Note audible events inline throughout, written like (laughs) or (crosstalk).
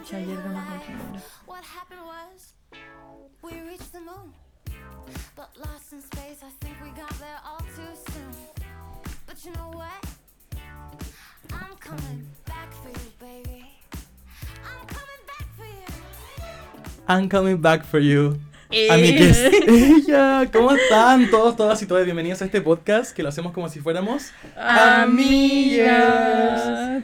hecha ayer de una compañera. What happened was we reached the moon, but lost in space. I think we got there all too soon. But you know what? I'm coming back for you, baby. I'm coming back for you. I'm coming back for you. Eh. Amigues. (laughs) Ella, ¿cómo están todos, todas y todas? Bienvenidos a este podcast que lo hacemos como si fuéramos amigas.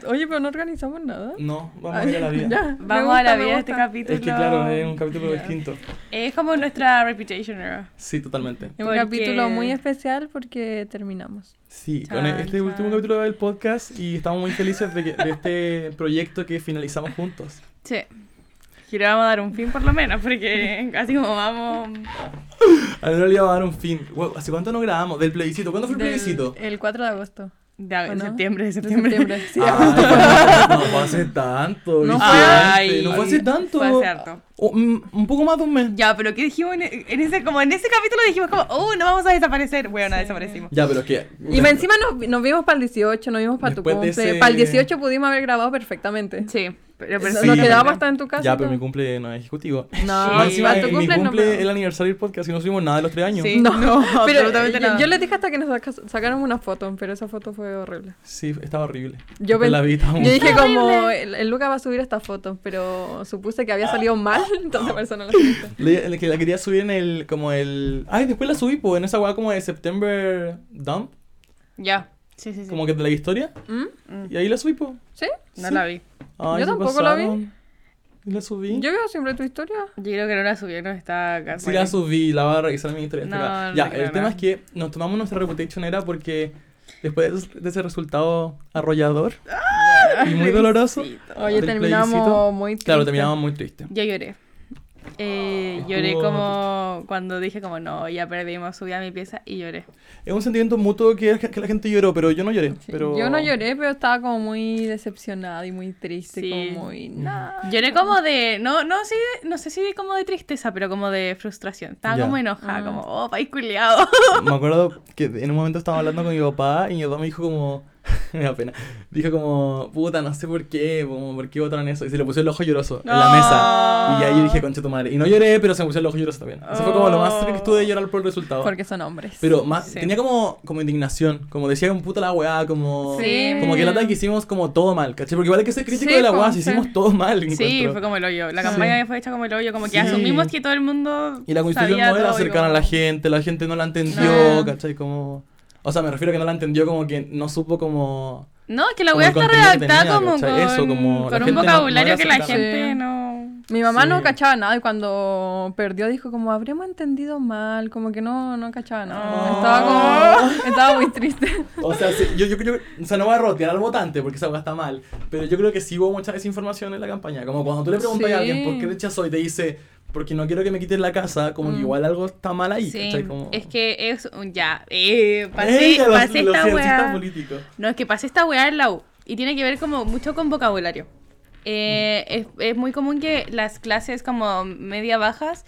Oye, pero no organizamos nada. No, vamos a ir a la vida. Ya, Vamos gusta, a la vida de este capítulo. Es que claro, es un capítulo Ya. distinto. Es como nuestra reputation era. Sí, totalmente. Es un Porque- capítulo muy especial porque terminamos. Sí, con Chan, este último chan. capítulo del podcast y estamos muy felices de, que- de este proyecto que finalizamos juntos. Sí. Y le vamos a dar un fin por lo menos, porque así como vamos. A no le iba a dar un fin. Wow, ¿Hace cuánto no grabamos? Del plebiscito. ¿Cuándo fue el Del- plebiscito? El 4 de agosto. De, ¿O no? septiembre, de De septiembre. septiembre. Sí, Ay, (laughs) no fue hace tanto. No Vicente, Ay, no fue hace tanto. Fue hace harto. Mm, un poco más de un mes. Ya, pero ¿qué dijimos en, en ese, como en ese capítulo? Dijimos como, oh, no vamos a desaparecer. Bueno, Sí. desaparecimos. Ya, pero es que. Y me- encima nos, nos vimos para el 18, nos vimos para tu cumple. ese- Para el 18 pudimos haber grabado perfectamente. Sí. Pero, pero Nos quedábamos hasta en tu casa. Ya, pero mi cumple no es ejecutivo. No, (laughs) Sí. encima, tu mi cumple no. pero- el aniversario del podcast y no subimos nada de los tres años. Sí. No, (laughs) No, pero absolutamente yo, nada. yo les dije hasta que nos saca- sacaron una foto, pero esa foto fue horrible. Sí, estaba horrible. Yo, la vi, estaba yo dije Horrible. como, el, el Luca va a subir esta foto, pero supuse que había salido mal, entonces por eso no la (laughs) que la quería subir en el. Como el. Ay, después la subí, pues, en esa weá como de September Dump. Ya. Sí, sí, sí. Como que de la historia. ¿Mm? Mm, Y ahí la subí, pues. ¿Sí? No Sí. la vi. Ay, Yo se tampoco la vi. pasaron. ¿Y la subí? Yo veo siempre tu historia. Yo creo que no la subió, no está acá. Sí la subí, la voy a revisar mi historia. No, Instagram. no ya, creo el tema nada. es que nos tomamos nuestra reputation era porque después de, ese resultado arrollador (laughs) y muy doloroso, Oye, terminamos muy triste. claro, terminamos muy triste. Yo lloré. Eh, Estuvo lloré como cuando dije como no, ya perdimos, subí a mi pieza y lloré. Es un sentimiento mutuo que, que la gente lloró, pero yo no lloré. Sí, Pero... Yo no lloré, pero estaba como muy decepcionada y muy triste, Sí. como muy... Nah. Lloré como de, no, no, sí, no sé si como de tristeza, pero como de frustración. Estaba Ya. como enojada, Ah. como, oh, país culiado. Me acuerdo que en un momento estaba hablando con mi papá y mi papá me dijo como... (laughs) me da pena. Dijo como, puta, no sé por qué, como, por qué votaron eso. Y se le puso el ojo lloroso en la mesa. Y ahí yo dije, concha tu madre. Y no lloré, pero se me puso el ojo lloroso también. Eso fue como lo más que estuve de llorar por el resultado. Porque son hombres. Pero más, Sí. tenía como, como indignación, como decía un puta la weá, como... Sí. Como que la que hicimos como todo mal, ¿cachai? Porque igual hay que ser crítico Sí, de la weá, si sí. hicimos todo mal, Sí, encuentro. fue como el hoyo. La campaña fue hecha como el hoyo, como que asumimos que todo el mundo Y la constitución no era cercana a la gente, la gente no la entendió, No. ¿cachai? Como... O sea, me refiero a que no la entendió como que no supo como... No, es que la el está redactada como con, Eso, como con un no- no vocabulario era que la gente no... Mi mamá Sí. no cachaba nada y cuando perdió dijo como habremos entendido mal, como que no, no cachaba nada. Oh. Estaba como, estaba muy triste. O sea, sí, yo, yo, yo- o sea, no voy a rotear al votante porque esa está mal, pero yo creo que sí hubo mucha desinformación en la campaña. Como cuando tú le preguntas Sí. a alguien por qué rechazó y te dice, porque no quiero que me quiten la casa, como que Mm. igual algo está mal ahí, Sí. Como... es que es un ya, eh, pasé, los- pasé los esta weá. No, es que pasé esta weá en la U y tiene que ver como mucho con vocabulario. Eh, es, es muy común que las clases como media bajas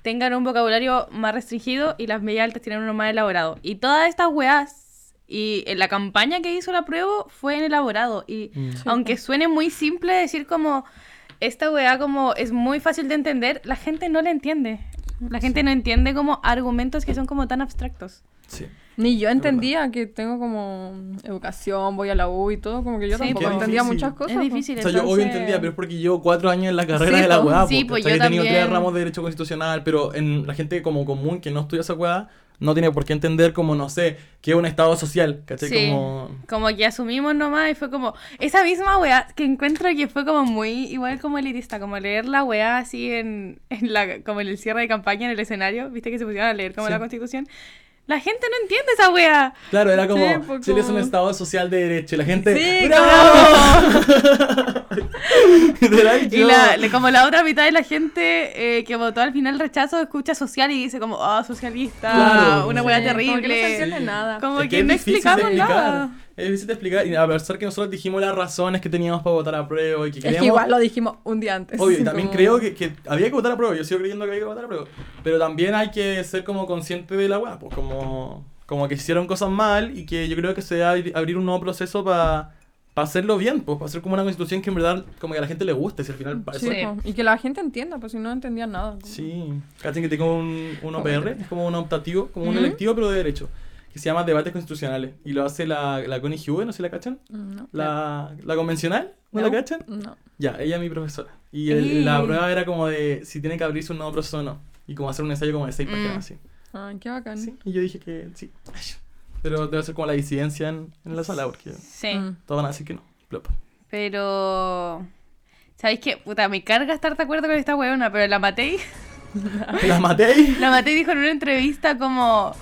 tengan un vocabulario más restringido y las media altas tienen uno más elaborado. Y todas estas weas y en la campaña que hizo la prueba fue en elaborado. Y Mm. aunque suene muy simple decir como esta weá como es muy fácil de entender, la gente no la entiende. La gente no entiende como argumentos que son como tan abstractos. Sí. Ni yo entendía que tengo como educación, voy a la U y todo, como que yo Sí, tampoco entendía difícil. muchas cosas. es po. difícil. O sea, yo obvio entendía, pero es porque llevo cuatro años en la carrera Sí, de la weá. Sí, pues ¿cachai? yo He tenido tres ramos de Derecho Constitucional, pero en la gente como común que no estudia esa weá, no tiene por qué entender como, no sé, qué es un estado social, ¿cachai? Sí. Como... Como que asumimos nomás y fue como esa misma weá que encuentro que fue como muy igual como elitista, como leer la weá así en, en la, como en el cierre de campaña en el escenario, viste que se pusieron a leer como Sí. la constitución. La gente no entiende esa weá. Claro, era como, Sí, pues, Chile es un estado social de derecho y la gente... Sí, ¡Bravo! (laughs) Y la, como la otra mitad de la gente eh, que votó al final rechazo escucha social y dice como, ah, socialista, Claro, una sí. weá Sí, como que no se terrible. entiende nada. Como Es que, es no explicamos nada. Es difícil de explicar. Y a pesar que nosotros dijimos las razones que teníamos para votar a prueba y que Es queríamos... que igual lo dijimos un día antes. Obvio, y también como- (laughs) creo que, que había que votar a prueba. Yo sigo creyendo que había que votar a prueba. Pero también hay que ser como consciente de la weá. Pues como, como que hicieron cosas mal y que yo creo que se debe abrir- un nuevo proceso para para hacerlo bien, pues para hacer como una constitución que en verdad como que a la gente le guste, si al final Sí, eso-. Y que la gente entienda, pues si no entendían nada. Sí, cachen que tengo un, un. OPR, es como un optativo, como un electivo pero de derecho, que se llama Debates Constitucionales y lo hace la, la Connie Hue, no sé si la cachan, No. la, la convencional, ¿no, No. la cachan? No. Ya, ella es mi profesora. Y el- la prueba era como de si tiene que abrirse un nuevo proceso o no. Y como hacer un ensayo como de seis Mm. páginas así. Ay, qué bacán. Sí, y yo dije que sí. Pero debe ser como la disidencia en, en la sala porque Sí. Mm. todos van a decir que no. Plop. Pero. ¿Sabéis qué? Puta, me carga estar de acuerdo con esta weona, pero la Matei. (laughs) ¿La maté? (laughs) La Matei dijo en una entrevista como.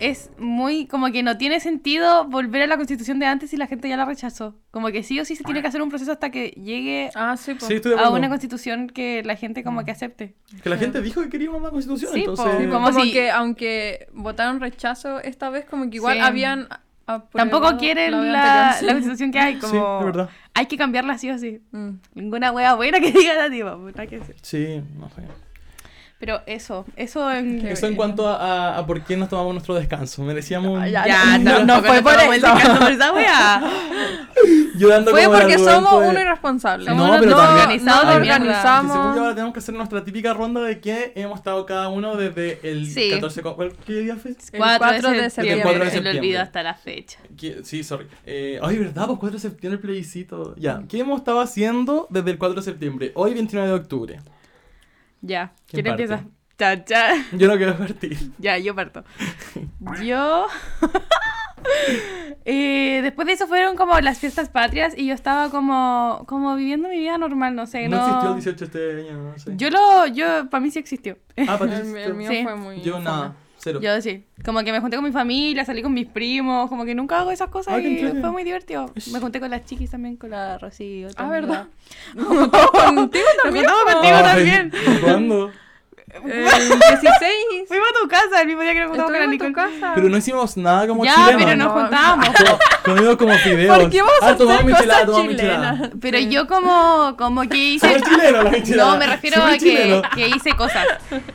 Es muy. Como que no tiene sentido volver a la constitución de antes y la gente ya la rechazó. Como que sí o sí se tiene que hacer un proceso hasta que llegue Ah, sí, pues. Sí, de a una constitución que la gente como que acepte. Que la gente dijo que quería una nueva constitución, Sí, entonces... Como, Como si- que aunque votaron rechazo esta vez, como que igual Sí. habían Tampoco quieren la la, constitución que hay. Sí, Como. es verdad. Hay que cambiarla sí o sí. Mm. Ninguna wea buena que (laughs) diga la diva. sí. Sí, no sé. Pero eso, eso en. Eso en cuanto a, a- a por qué nos tomamos nuestro descanso. Merecíamos. Ya, Ya, no, no, no fue por tomamos el eso. descanso por esa wea. (laughs) Yo dando Fue como el porque somos de- unos irresponsables. Somos No, unos pero también- no nos organizamos. según yo ahora tenemos que hacer nuestra típica ronda de que hemos estado cada uno desde el Sí. 14... co- ¿cuál- ¿Qué día fue? El 4 4 de septiembre. El 4 de Se le septiembre. olvidó hasta la fecha. ¿Qué- Sí, sorry. Eh, ay, ¿verdad? Pues 4 de septiembre el plebiscito. Ya, ¿qué hemos estado haciendo desde el 4 de septiembre? Hoy 29 de octubre. Ya. ¿Quién ¿Quién empieza? Cha, cha. Yo no quiero partir. (laughs) Ya, yo parto. Yo. (laughs) Eh, después de eso fueron como las fiestas patrias y yo estaba como, como viviendo mi vida normal, no sé. No, No, existió el 18 este año, no sé. Yo lo. Yo, para mí sí existió. Ah, para ti (laughs) El, el mío Sí. fue muy. Yo nada, cero. Yo sí. Como que me junté con mi familia, salí con mis primos, como que nunca hago esas cosas Ah, y fue muy divertido. Me junté con las chiquis también, con la Rocío. Ah. ¿verdad? (laughs) Contigo (laughs) también. contigo Ay, también. ¿Cuándo? (laughs) El 16. Fuimos a tu casa el mismo día que nos juntamos con la Nicole. casa. Pero no hicimos nada como Ya, chilenos. pero nos No. juntábamos. (laughs) Comimos como fideos. ¿Por qué vamos a ah, tomamos hacer michelada, cosas chilenas? Pero yo como, como que (laughs) hice... Súper chileno la michelada. No, me refiero Súper a que, que hice cosas.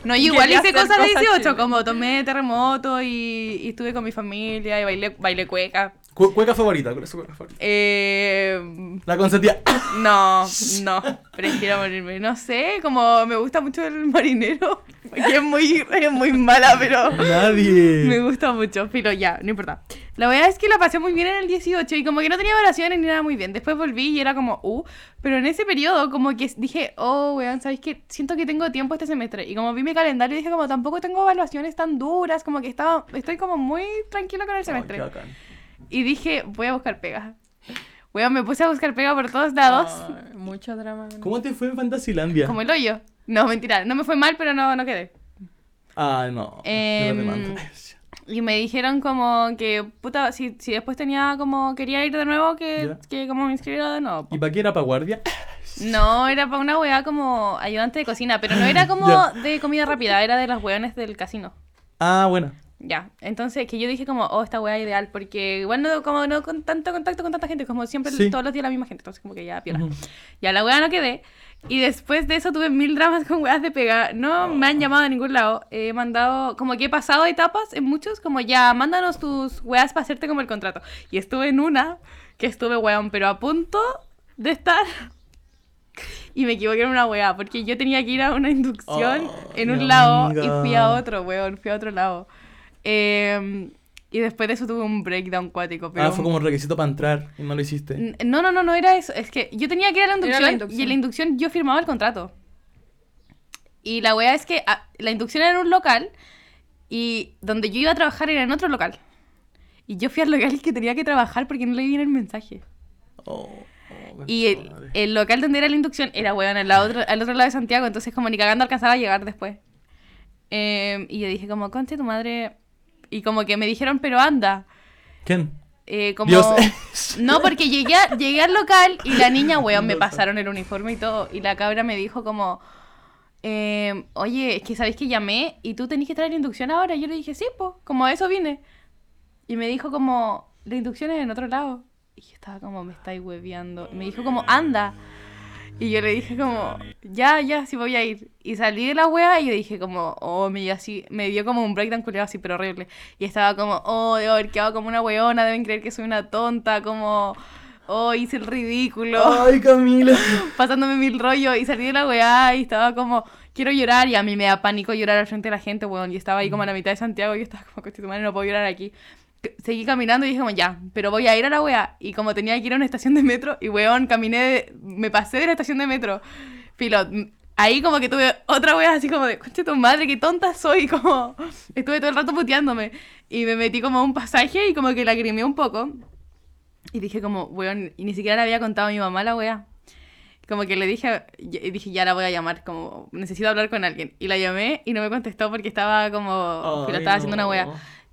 No, yo igual hice cosas de cosas 18, chilenas. como tomé terremoto y, y estuve con mi familia y bailé, bailé cueca. Cu- Cueca favorita, ¿cuál es su cueca favorita? Eh, La consentía. (coughs) no, no, prefiero morirme. No sé, como me gusta mucho el marinero, porque es muy, es muy mala, pero... Me Nadie. gusta mucho, pero ya, no importa. La verdad es que la pasé muy bien en el 18 y como que no tenía evaluaciones ni nada muy bien. Después volví y era como, uh, pero en ese periodo como que dije, oh, weón, ¿sabéis qué? Siento que tengo tiempo este semestre. Y como vi mi calendario dije como tampoco tengo evaluaciones tan duras, como que estaba, estoy como muy tranquila con el semestre. bacán. Y dije, voy a buscar pega. Weón, me puse a buscar pega por todos lados, Ay, mucho drama. con ¿Cómo te fue en Fantasilandia? como el hoyo. No, mentira, no me fue mal, pero no, no quedé. Ah, no. Demando. Y me dijeron como que, puta, si, si después tenía como, quería ir de nuevo, que, que como me inscribiera de nuevo. po. ¿Y para qué era para guardia? No, era para una weá como ayudante de cocina, pero no era (laughs) como Ya. de comida rápida, era de las weones del casino. Ah, bueno. Ya, entonces que yo dije como, oh, esta weá ideal, porque igual no, como no con tanto contacto con tanta gente, como siempre Sí. todos los días la misma gente, entonces como que ya piola. Ujú. Ya la weá no quedé. Y después de eso tuve mil dramas (laughs) con weas de pega. No me han llamado a ningún lado. He mandado, como que he pasado etapas en muchos, como ya, mándanos tus weas para hacerte como el contrato. Y estuve en una, que estuve weón, pero a punto de estar. (laughs) Y me equivoqué en una wea, porque yo tenía que ir a una inducción Oh, en un lado amiga. y fui a otro, weón, fui a otro lado. Eh, y después de eso tuve un breakdown cuático. Pero Ah, fue como requisito para entrar y no lo hiciste. No, no, no, no era eso. Es que yo tenía que ir a la inducción, la inducción. y en la inducción yo firmaba el contrato. Y la wea es que ah, la inducción era en un local y donde yo iba a trabajar era en otro local. Y yo fui al local que tenía que trabajar porque no leí bien el mensaje. Oh, oh, Y el, local donde era la inducción era, weón, al, otro, al otro lado de Santiago, entonces como ni cagando alcanzaba a llegar después. Eh, y yo dije como, conche tu madre. Y como que me dijeron, pero anda. ¿Quién? Eh, como... Dios. (laughs) No, porque llegué, a- llegué al local y la niña, weón, me pasaron el uniforme y todo. Y la cabra me dijo como, eh, oye, es que sabéis que llamé y tú tenés que traer inducción ahora. Y yo le dije, sí, pues, como a eso vine. Y me dijo como, la inducción es en otro lado. Y yo estaba como, me estáis hueveando. Y me dijo como, anda. Y yo le dije como, ya, ya, sí voy a ir. Y salí de la wea y yo dije como, oh, me dio así, me dio como un breakdown culiado así, pero horrible. Y estaba como, oh, debo haber quedado como una weona, deben creer que soy una tonta, como, oh, hice el ridículo, Ay, Camila. (laughs) pasándome mil rollos y salí de la weá y estaba como, quiero llorar y a mí me da pánico llorar al frente de la gente, weón. Y estaba ahí como a la mitad de Santiago y yo estaba como, "Conche tu madre, no puedo llorar aquí. Seguí caminando y dije como, ya, pero voy a ir a la weá. Y como tenía que ir a una estación de metro y weón, caminé, de- me pasé de la estación de metro. Filo, ahí como que tuve otra wea así como de, conche tu madre, qué tonta soy, (laughs) como estuve todo el rato puteándome. Y me metí como a un pasaje y como que lagrimé un poco. Y dije como, weón, y ni siquiera le había contado a mi mamá la wea. Como que le dije, dije, ya la voy a llamar, como, necesito hablar con alguien. Y la llamé y no me contestó porque estaba como, filo, Ay, estaba haciendo una no. wea.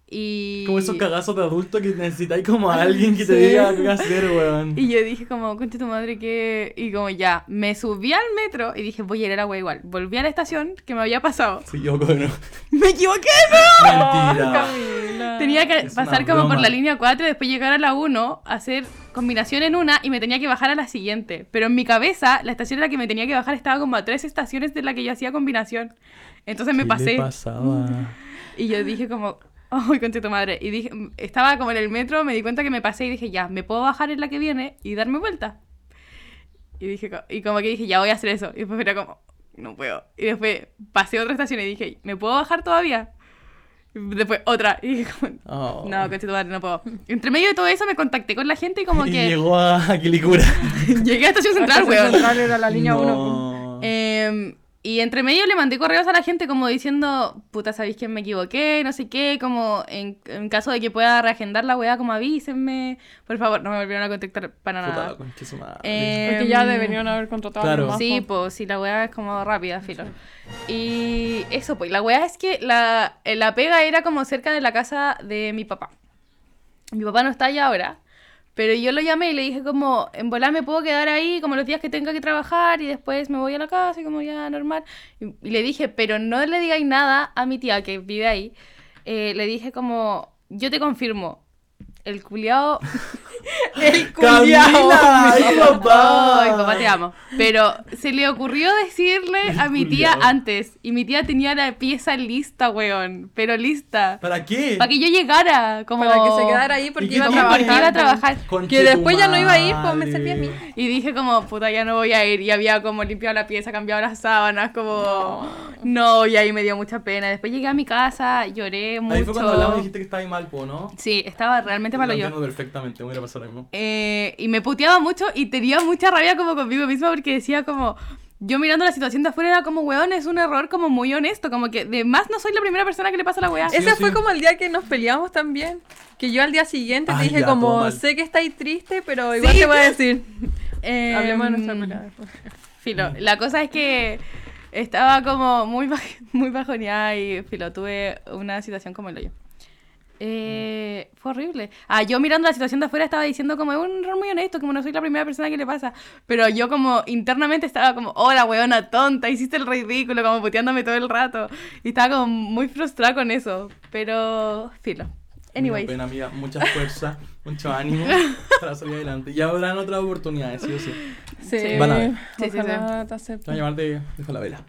Y... Como esos cagazos de adulto que necesitáis como a alguien que te Sí. diga qué hacer, weón. Y yo dije como, concha tu madre que... Y como ya, me subí al metro y dije, voy a ir a la wea igual. Volví a la estación que me había pasado. Sí, yo, bueno. ¡Me equivoqué, no! Mentira. (laughs) Camila. Tenía que Es pasar como por broma. la línea 4 y después llegar a la 1, hacer combinación en una y me tenía que bajar a la siguiente. Pero en mi cabeza, la estación en la que me tenía que bajar estaba como a tres estaciones de la que yo hacía combinación. Entonces me ¿Qué pasé. le pasaba? (laughs) Y yo dije como, (laughs) ay, concha tu madre. Y dije, estaba como en el metro, me di cuenta que me pasé y dije, ya, me puedo bajar en la que viene y darme vuelta. Y dije, y como que dije, ya voy a hacer eso. Y después era como, no puedo. Y después pasé a otra estación y dije, ¿me puedo bajar todavía? Y después otra. Y dije, como, Oh. no, concha tu madre, no puedo. Entre medio de todo eso me contacté con la gente y como (laughs) Y que llegó a Quilicura. (laughs) llegué a Estación Central, Estación weón. Central era la línea 1. No. Eh, y entre medio le mandé correos a la gente como diciendo, puta, sabéis que me equivoqué, no sé qué, como en, en caso de que pueda reagendar la weá, como avísenme. Por favor, no me volvieron a contactar para Puta, nada. madre. Eh, Porque ya deberían haber contratado a Claro. alguien más, Sí, pues, sí, la weá es como rápida, filo. Y eso, pues, la weá es que la, eh, la pega era como cerca de la casa de mi papá. Mi papá no está allá ahora, pero yo lo llamé y le dije como, en volar me puedo quedar ahí como los días que tenga que trabajar y después me voy a la casa y como ya normal. Y, y le dije, pero no le digáis nada a mi tía que vive ahí. Eh, le dije como, yo te confirmo, el culiao... el ¡Camila! ¡Ay, papá! Ay, papá, te amo. Pero se le ocurrió decirle a mi tía Culiao. antes. Y mi tía tenía la pieza lista, weón. Pero lista. ¿Para qué? Para que yo llegara. Como... Para que se quedara ahí ¿Y porque iba a trabajar. Porque iba a trabajar. Conche Que después ya no iba a ir, pues me servía a mí. Y dije como, puta, ya no voy a ir. Y había como limpiado la pieza, cambiado las sábanas, como... No, y ahí me dio mucha pena. Después llegué a mi casa, lloré mucho. Ahí fue cuando hablamos y dijiste que estaba ahí mal, po, ¿no? Sí, estaba realmente malo Lo yo. perfectamente, me hubiera pasado mismo. Eh, y me puteaba mucho y tenía mucha rabia como conmigo misma porque decía como... Yo mirando la situación de afuera era como, weón, es un error como muy honesto, como que de más no soy la primera persona que le pasa la weá. Sí, Ese sí. fue como el día que nos peleamos también. Que yo al día siguiente te Ay, dije ya, como, sé que estáis triste, pero igual Sí. te voy a decir. (laughs) Eh, Hablemos de nuestra pelea después. Filo, la cosa es que estaba como muy, baj- (laughs) muy bajoneada y, filo, tuve una situación como el hoyo. Eh, fue horrible. Ah, yo mirando la situación de afuera estaba diciendo como es un error muy honesto, como no soy la primera persona que le pasa. Pero yo como internamente estaba como, hola weona tonta, hiciste el ridículo, como puteándome todo el rato. Y estaba como muy frustrada con eso. Pero, filo. Anyways. pena, amiga. Mucha fuerza, (laughs) mucho ánimo para salir adelante. Ya habrán otras oportunidades, sí o sí. Sí, Van a ver. Sí, sí, ojalá te voy a llamar de, de la vela.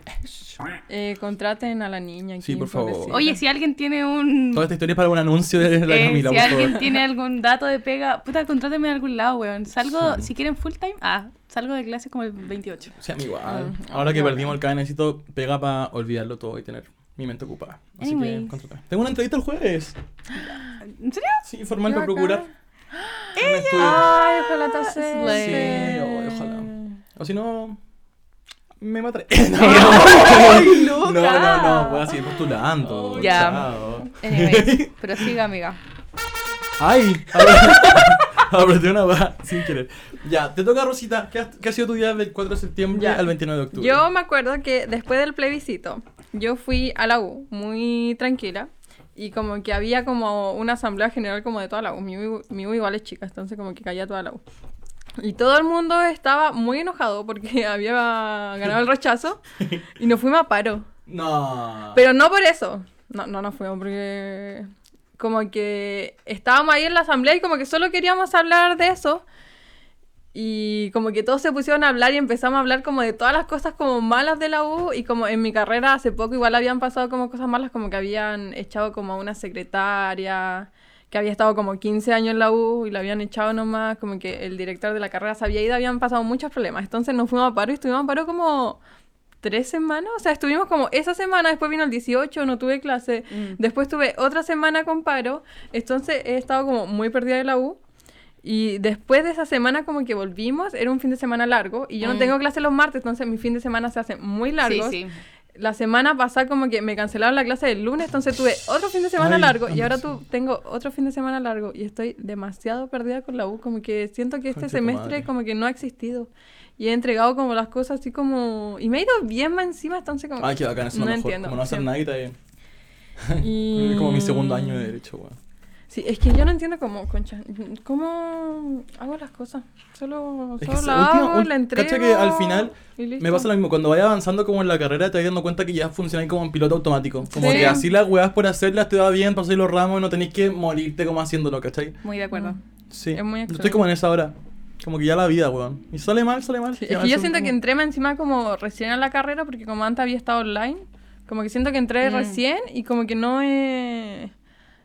Eh, contraten a la niña. aquí, Sí, por favor. pobrecita. Oye, si alguien tiene un... Toda esta historia es para un anuncio de la Eh, Camila, si por alguien favor. tiene algún dato de pega, puta, contráteme de algún lado, weón. Salgo, Sí. si quieren full time, ah, salgo de clase como el 28. Sí, a mí igual. Mm, Ahora que igual. perdimos el CAE necesito pega para olvidarlo todo y tener mi mente ocupada. Así que, contrátame. Tengo una entrevista el jueves. ¿En serio? Sí, formal para procurar. (gasps) estudio. Ay, ojalá te. Sí, ojalá. O si no, me mataré. (laughs) (laughs) no, ¡Ay, no, loca! no, no, voy a seguir postulando. Ya. Anyways, (laughs) prosiga, amiga. Ay, (laughs) apreté una va sin querer. Ya, te toca Rosita. ¿Qué ha, qué ha sido tu día del 4 de septiembre Ya. al 29 de octubre? Yo me acuerdo que después del plebiscito, yo fui a la U muy tranquila y como que había como una asamblea general como de toda la U. Mi, U- mi U igual es chica, entonces como que caía toda la U. Y todo el mundo estaba muy enojado porque (laughs) había ganado el rechazo (laughs) y nos fuimos a paro. No. Pero no por eso. No, no nos fuimos porque como que estábamos ahí en la asamblea y como que solo queríamos hablar de eso. Y como que todos se pusieron a hablar y empezamos a hablar como de todas las cosas como malas de la U y como en mi carrera hace poco igual habían pasado como cosas malas como que habían echado como a una secretaria que había estado como 15 años en la U y la habían echado nomás, como que el director de la carrera se había ido, habían pasado muchos problemas. Entonces nos fuimos a paro y estuvimos a paro como tres semanas, o sea, estuvimos como esa semana, después vino el 18, no tuve clase, Mm. después tuve otra semana con paro, entonces he estado como muy perdida de la U. Y después de esa semana como que volvimos, era un fin de semana largo y yo no Mm. tengo clase los martes, entonces mi fin de semana se hace muy largo. Sí, sí. La semana pasada como que me cancelaron la clase del lunes, entonces tuve otro fin de semana Ay, largo y ahora tu, tengo otro fin de semana largo y estoy demasiado perdida con la U, como que siento que este semestre madre. como que no ha existido y he entregado como las cosas así como... Y me ha ido bien más encima, entonces como... Ay, qué bacán, eso es no lo mejor. entiendo, Como no hacer sí. nada y está bien. (laughs) Y- (laughs) como mi segundo año de derecho, weón. Sí, es que yo no entiendo cómo, concha, cómo hago las cosas. Solo, Es solo la última- hago, ul- la entrego. cacha que al final. Me pasa lo mismo, cuando vayas avanzando como en la carrera te vas dando cuenta que ya funcionáis como en piloto automático. Como Sí. que así las weas por hacerlas te va bien, pasáis los ramos y no tenéis que morirte como haciéndolo, ¿cachai? Muy de acuerdo. Sí. Es muy yo estoy como en esa hora. Como que ya la vida, weón. Y sale mal, sale mal. Sí, es que yo siento que entré más encima como recién a la carrera, porque como antes había estado online, como que siento que entré Mm. recién y como que no he...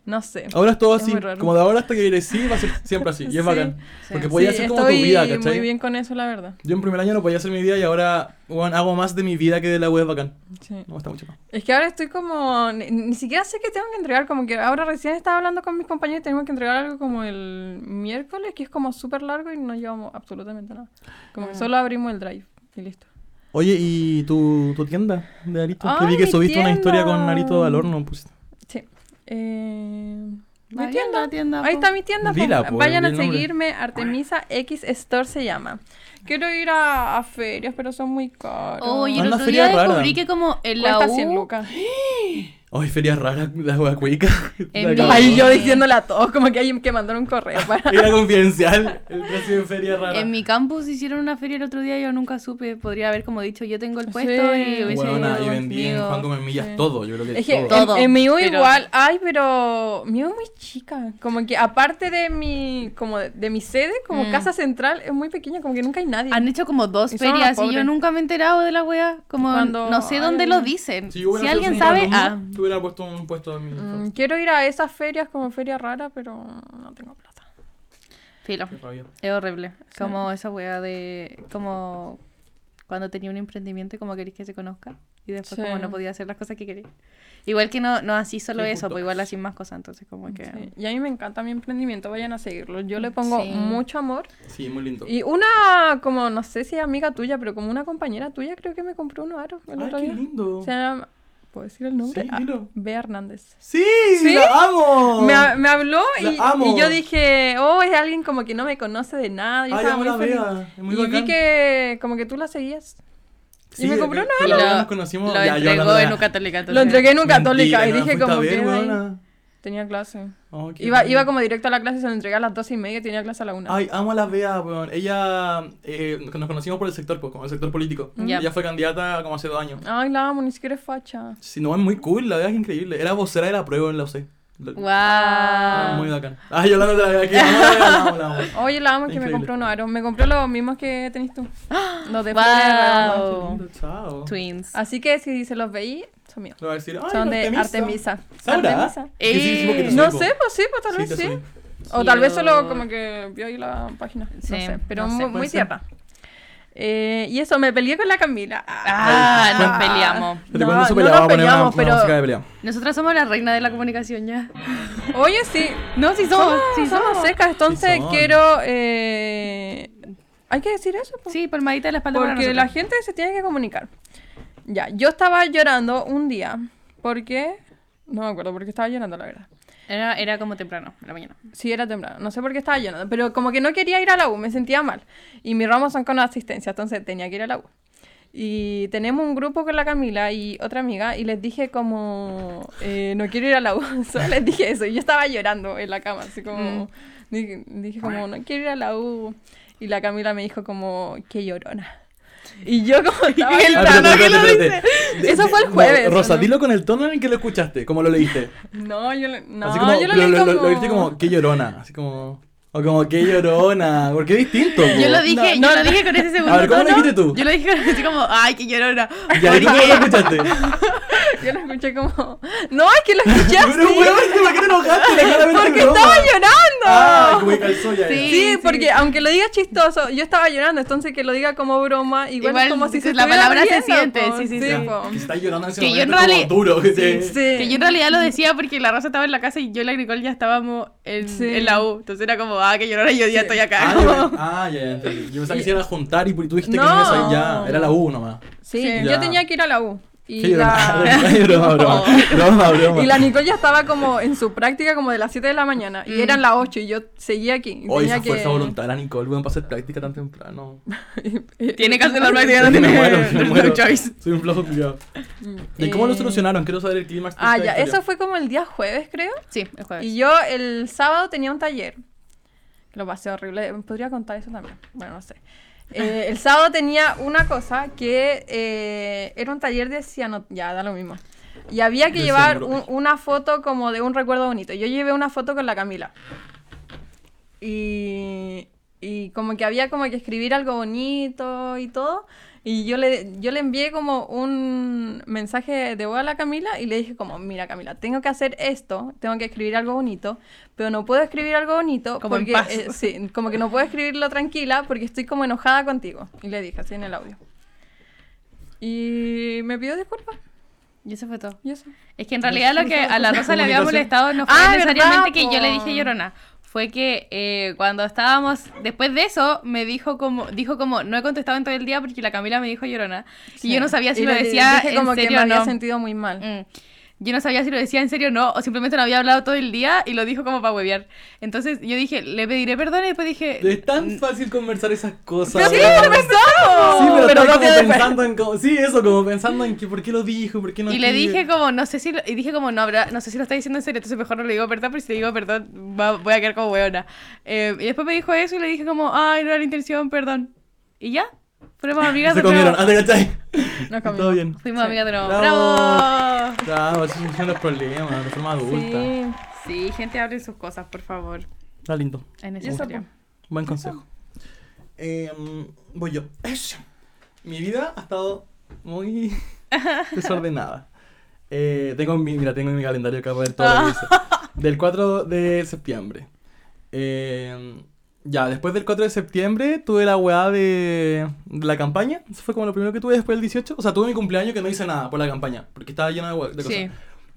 No sé. Ahora es todo Es así. Como de ahora hasta que sí va a ser (laughs) siempre así. Y es Sí. bacán. Sí. Porque Sí, podía hacer como tu vida, ¿cachai? muy bien con eso, la verdad. Yo en primer año no podía hacer mi vida y ahora hago más de mi vida que de la web bacán. Sí. Me gusta mucho más. Es que ahora estoy como... Ni, ni siquiera sé qué tengo que entregar, como que ahora recién estaba hablando con mis compañeros y tenemos que entregar algo como el miércoles, que es como súper largo y no llevamos absolutamente nada. Como que Mm. solo abrimos el drive y listo. Oye, ¿y tu, tu tienda de Narito? que vi que subiste una historia con tienda. Narito al horno. Pues. Eh, mi Vayan a tienda. tienda, Ahí está mi tienda. po. Dila, po, Vayan a el nombre. seguirme. Artemisa X Store se llama. Quiero ir a, a ferias, pero son muy caras. Oye, el Anda, otro feria día rara. descubrí que como en la Cuesta 100 U... Ay, ferias raras, la wea cuica. Ahí yo diciéndole a todos, como que hay que mandar un correo (laughs) para... Era confidencial. El precio de feria rara. En mi campus hicieron una feria el otro día y yo nunca supe. Podría haber como dicho, yo tengo el puesto Sí. y hubiese Buena, ido y vendí en. Juan Gómez Millas Sí. todo. Yo creo que Es que todo. en, en mi U pero- igual, ay, pero mi U es muy chica. Como que aparte de mi, como de, de mi sede, como Mm. casa central, es muy pequeña, como que nunca hay nadie. Han hecho como dos Y ferias y yo nunca me he enterado de la wea. Como Cuando no sé dónde lo dicen. Si, alguien sabe, ah, hubiera puesto un puesto a mí. Mm, quiero ir a esas ferias como feria rara, pero no tengo plata. filo. Es horrible. Como esa wea de. Como cuando tenía un emprendimiento y como queréis que se conozca. Y después Sí. como no podía hacer las cosas que quería. Igual que no, no así solo Sí, eso, pues igual así más cosas. Entonces como que. Sí, Y a mí me encanta mi emprendimiento, vayan a seguirlo. Yo le pongo Sí. mucho amor. Sí, muy lindo. Y una, como no sé si amiga tuya, pero como una compañera tuya, creo que me compró unos aros el Ay, otro qué día. lindo. Se llama, ¿puedo decir el nombre? Sí, Ah. Bea Hernández. Sí, ¿Sí? la amo. Me, me habló y, La amo. y yo dije, oh, es alguien como que no me conoce de nada. Yo Ay, estaba amo muy la feliz. Bea, es muy y vi que como que tú la seguías. Sí, y me compró que- una lo, nos conocimos. lo ya, entregó en un católica. Lo entregué en un Mentira, católica y ¿no la dije como que... Tenía clase. Oh, Iba, iba como directo a la clase, se lo entregué a las dos y media, tenía clase a la una. Ay, amo a la Bea, weón. Ella, eh, nos conocimos por el sector, pues, como el sector político. Ya. Ella fue candidata como hace dos años. Ay, la amo, ni siquiera es facha. Sí, no, es muy cool, la Bea es increíble. Era vocera de la prueba en la UC. Wow. Ah, muy bacán. Ay, yo la aquí. a la amo, amo. (laughs) Oye, la amo que me compró unos aros. Me compró los mismos que tenés tú. (gasps) Los de Wow. chao. Twins. Así que si se los veí, son míos. A decir, Son de Artemisa. Artemisa. Eh, No sé, pues sí, pues tal vez sí. O tal vez solo como que vio ahí la página. Sí, no sé, pero no sé, muy, muy tierna. Eh, y eso, me peleé con la Camila. Ah, Ay, nos peleamos. ¿Te No, no nos poner una, peleamos, una pero- de. Nosotras somos la reina de la comunicación ya. Oye, sí. No, sí somos. Somos, sí somos somos. secas, entonces Sí son. quiero... eh, Hay que decir eso. pues. Sí, palmadita de la espalda para Porque la nosotras. gente se tiene que comunicar. Ya, yo estaba llorando un día porque... No me acuerdo por qué estaba llorando, la verdad. Era, era como temprano, en la mañana. Sí, era temprano. No sé por qué estaba llorando, pero como que no quería ir a la U, me sentía mal. Y mis ramos son con asistencia, entonces tenía que ir a la U. Y tenemos un grupo con la Camila y otra amiga y les dije como, eh, no quiero ir a la U. (laughs) Solo les dije eso. Y yo estaba llorando en la cama, así como, dije, dije como, no quiero ir a la U. Y la Camila me dijo como, qué llorona. Y yo como (laughs) estaba gritando, espérate, que lo dice. Eso fue el no, jueves. Rosa, ¿no? dilo con el tono en el que lo escuchaste, como lo leíste. No, yo, le- no, así como, yo lo, lo, leí como... lo, lo dijiste como, qué llorona. Así como, o como, qué llorona. Porque es distinto. Yo lo dije, No, yo no, lo dije con ese segundo A ver, ¿cómo lo tono. dijiste tú? Yo lo dije (laughs) así como, ay, qué llorona. ¿Y ahí cómo lo escuchaste? (laughs) Yo lo escuché como. No, es que lo escuché (laughs) así. Pero weón, ¿por qué te enojaste? Porque estaba llorando. Ah, como calzó ya. Sí. Sí, porque aunque lo diga chistoso, yo estaba llorando, entonces que lo diga como broma, igual, Igual, es como si se la palabra se siente, po. sí, sí, sí. Ya, po. que está llorando en ese Que yo en momento realidad- como duro. que te- Sí. Que yo en realidad lo decía porque la Rosa estaba en la casa y yo y la Nicole ya estábamos en, Sí. en la U. Entonces era como, ah, que llorara y yo ya estoy acá. Ah, ah, ya, ya, entendí. Yo pensaba que se iban a juntar y tú dijiste que No. ya. Era la U nomás. Sí, Sí. yo tenía que ir a la U. Y la... (laughs) llorona. broma, broma. (laughs) Broma, broma. y la Nicole ya estaba como en su práctica como de las 7 de la mañana. Y Mm. eran las 8 y yo seguía aquí. Y Oye, tenía esa que... fuerza voluntaria, Nicole, weón, para hacer práctica tan temprano. (laughs) Tiene que hacer la práctica, no Sí, me tiene muero, me no muero. choice. Soy un flojo culiado. ¿Y cómo lo Eh, solucionaron? Quiero saber el clímax. Ah, ya, historia. eso fue como el día jueves, creo. Sí, el jueves. Y yo el sábado tenía un taller. Lo pasé horrible. ¿Podría contar eso también? Bueno, no sé. Eh, el sábado tenía una cosa que eh, era un taller de ciano... Ya, da lo mismo. Y había que De llevar un- una foto como de un recuerdo bonito. Yo llevé una foto con la Camila. Y, y como que había como que escribir algo bonito y todo. Y yo le, yo le envié como un mensaje de voz a la Camila y le dije como, mira Camila, tengo que hacer esto, tengo que escribir algo bonito, pero no puedo escribir algo bonito Como porque, eh, sí, como que no puedo escribirlo tranquila porque estoy como enojada contigo. Y le dije así en el audio. Y me pidió disculpas. Y eso fue todo. Y eso. Es que en realidad lo que (laughs) a la Rosa le había molestado no fue Ah, necesariamente ¿verdad, que yo le dije llorona. Fue que eh, cuando estábamos, después de eso, me dijo como, dijo como, no he contestado en todo el día porque la Camila me dijo llorona. Y yo no sabía si Y lo decía dije en como que me no. había sentido muy mal. Mm. Yo no sabía si lo decía en serio o no, o simplemente no había hablado todo el día y lo dijo como para huevear. Entonces yo dije, le pediré perdón y después dije... Es tan fácil conversar esas cosas. Sí, weón. lo pensamos. Sí, pero, Pero estaba no como pensando en cómo, sí, eso, como pensando en que por qué lo dijo, por qué no Y le escribe. dije como, no sé si, lo- y dije como, no habrá, no sé si lo está diciendo en serio, entonces mejor no le digo perdón, porque si le digo perdón, va- voy a quedar como weona. Eh, y después me dijo eso y le dije como, ay, no era la intención, perdón. Y ya, fuimos amigas Se de nuevo. comieron, ah, ¿te cachai? Nos Todo comimos. bien. Fuimos Sí. amigas de nuevo. Bravo. ¡Bravo! Esos son los problemas, de forma adulta. Sí. Sí, gente, hablen sus cosas, por favor. Está lindo. Es necesario. Buen consejo. Em, voy yo. (laughs) Mi vida ha estado muy (laughs) desordenada. Eh, tengo mi, mira, tengo en mi calendario acá para ver todo lo que (laughs) hice. Del 4 de septiembre. Em, ya, después del 4 de septiembre tuve la weá de, de la campaña. Eso fue como lo primero que tuve después del 18. O sea, tuve mi cumpleaños que no hice nada por la campaña. Porque estaba lleno de, cosas. Sí.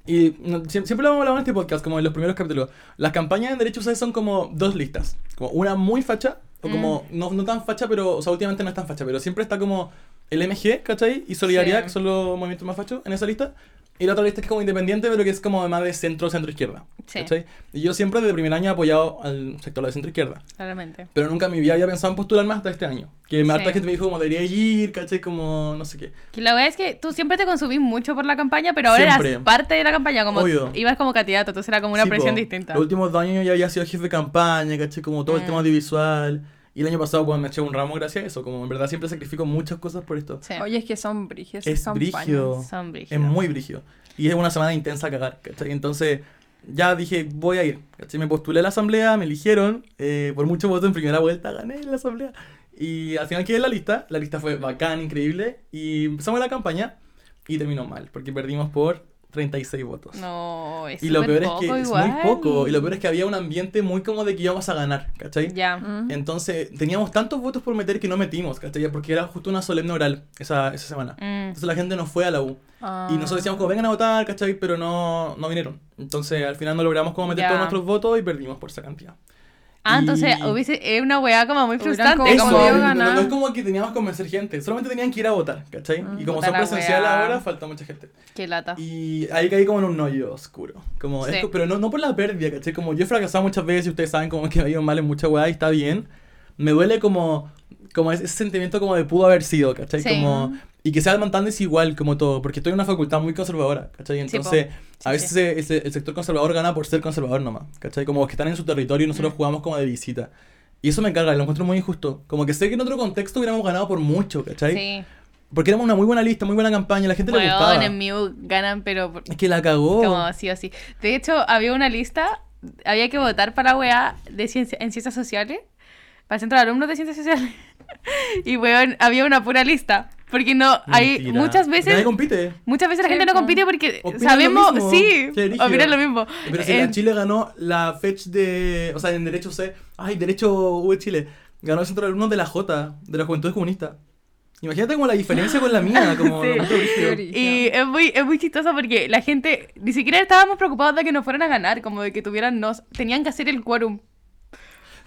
Y no, siempre lo hemos hablado en este podcast, como en los primeros capítulos. Las campañas en derechos sociales son como dos listas. Como una muy facha, o como no, no tan facha, pero, o sea, últimamente no es tan facha, pero siempre está como el MG, ¿cachai? Y Solidaridad, Sí. que son los movimientos más fachos en esa lista. Y la otra lista es como independiente, pero que es como más de centro, centro izquierda. Sí. ¿cachai? Y yo siempre desde primer año he apoyado al sector de centro izquierda. Claramente. Pero nunca en mi vida había pensado en postularme hasta este año. Que Sí. harta gente me dijo como debería ir, ¿cachai? Como no sé qué. Que la verdad es que tú siempre te consumís mucho por la campaña, pero ahora Siempre. eras parte de la campaña, como Obvio. ibas como candidato, entonces era como una Sí, presión po. distinta. Los últimos dos años ya había sido jefe de campaña, ¿cachai? Como todo el Mm. tema audiovisual. Y el año pasado cuando me eché un ramo gracias a eso. Como en verdad siempre sacrifico muchas cosas por esto. Sí. Oye, es que son brígidos. Es son brígido. Son Es brígidos. muy brígido. Y es una semana intensa a cagar, ¿cachai? Entonces ya dije, voy a ir. ¿cachai? Me postulé a la asamblea, me eligieron. eh, por muchos votos en primera vuelta gané en la asamblea. Y al final quedé en la lista. La lista fue bacán, increíble. Y empezamos la campaña y terminó mal. Porque perdimos por 36 votos. No, es Y lo peor es poco que igual. es muy poco. Y lo peor es que había un ambiente muy como de que íbamos a ganar, ¿cachai? Ya. Mm. Entonces teníamos tantos votos por meter que no metimos, ¿cachai? Porque era justo una solemne oral esa, esa semana. Mm. Entonces la gente no fue a la U. Ah. Y nosotros decíamos como vengan a votar, ¿cachai? Pero no, no vinieron. Entonces al final no logramos como meter Ya. todos nuestros votos y perdimos por esa cantidad. Ah, Y- entonces hubiese es una weá como muy frustrante. como Eso, no, no es como que teníamos que convencer gente, solamente tenían que ir a votar, ¿cachai? Mm. Y como son presencial ahora, falta mucha gente. Qué lata. Y ahí caí como en un hoyo oscuro. Como, Sí. pero no, no por la pérdida, ¿cachai? Como yo he fracasado muchas veces y ustedes saben como que me ha ido mal en mucha weá y está bien. Me duele como, como ese sentimiento como de pudo haber sido, ¿cachai? Sí. Como, y que sea tan desigual como todo, porque estoy en una facultad muy conservadora, ¿cachai? Sí. Entonces, a Sí, veces ese- ese- el sector conservador gana por ser conservador nomás, ¿cachai? Como que están en su territorio y nosotros Mm. jugamos como de visita. Y eso me carga, y lo encuentro muy injusto. Como que sé que en otro contexto hubiéramos ganado por mucho, ¿cachai? Sí. Porque éramos una muy buena lista, muy buena campaña, a la gente le gustaba. En Mew ganan, pero por- Es que la cagó. como sí o sí. De hecho, había una lista, había que votar para weá de ciencia, en ciencias sociales. Para el centro de alumnos de ciencias sociales. (laughs) y, weón, había una pura lista. Porque no, hay Mentira. muchas Nadie veces... compite. Muchas veces la Sí, gente no compite porque Opinan lo sabemos, mismo. sí, opinan lo mismo. Pero si Eh, la Chile ganó la fetch de. O sea, en Derecho C. Ay, Derecho U de Chile. Ganó el centro de alumnos de la J, de la Juventud Comunista. Imagínate como la diferencia con la mía. (laughs) Como Sí. lo. Y es muy, es muy chistoso porque la gente, ni siquiera estábamos preocupados de que nos fueran a ganar, como de que tuvieran, nos, tenían que hacer el quórum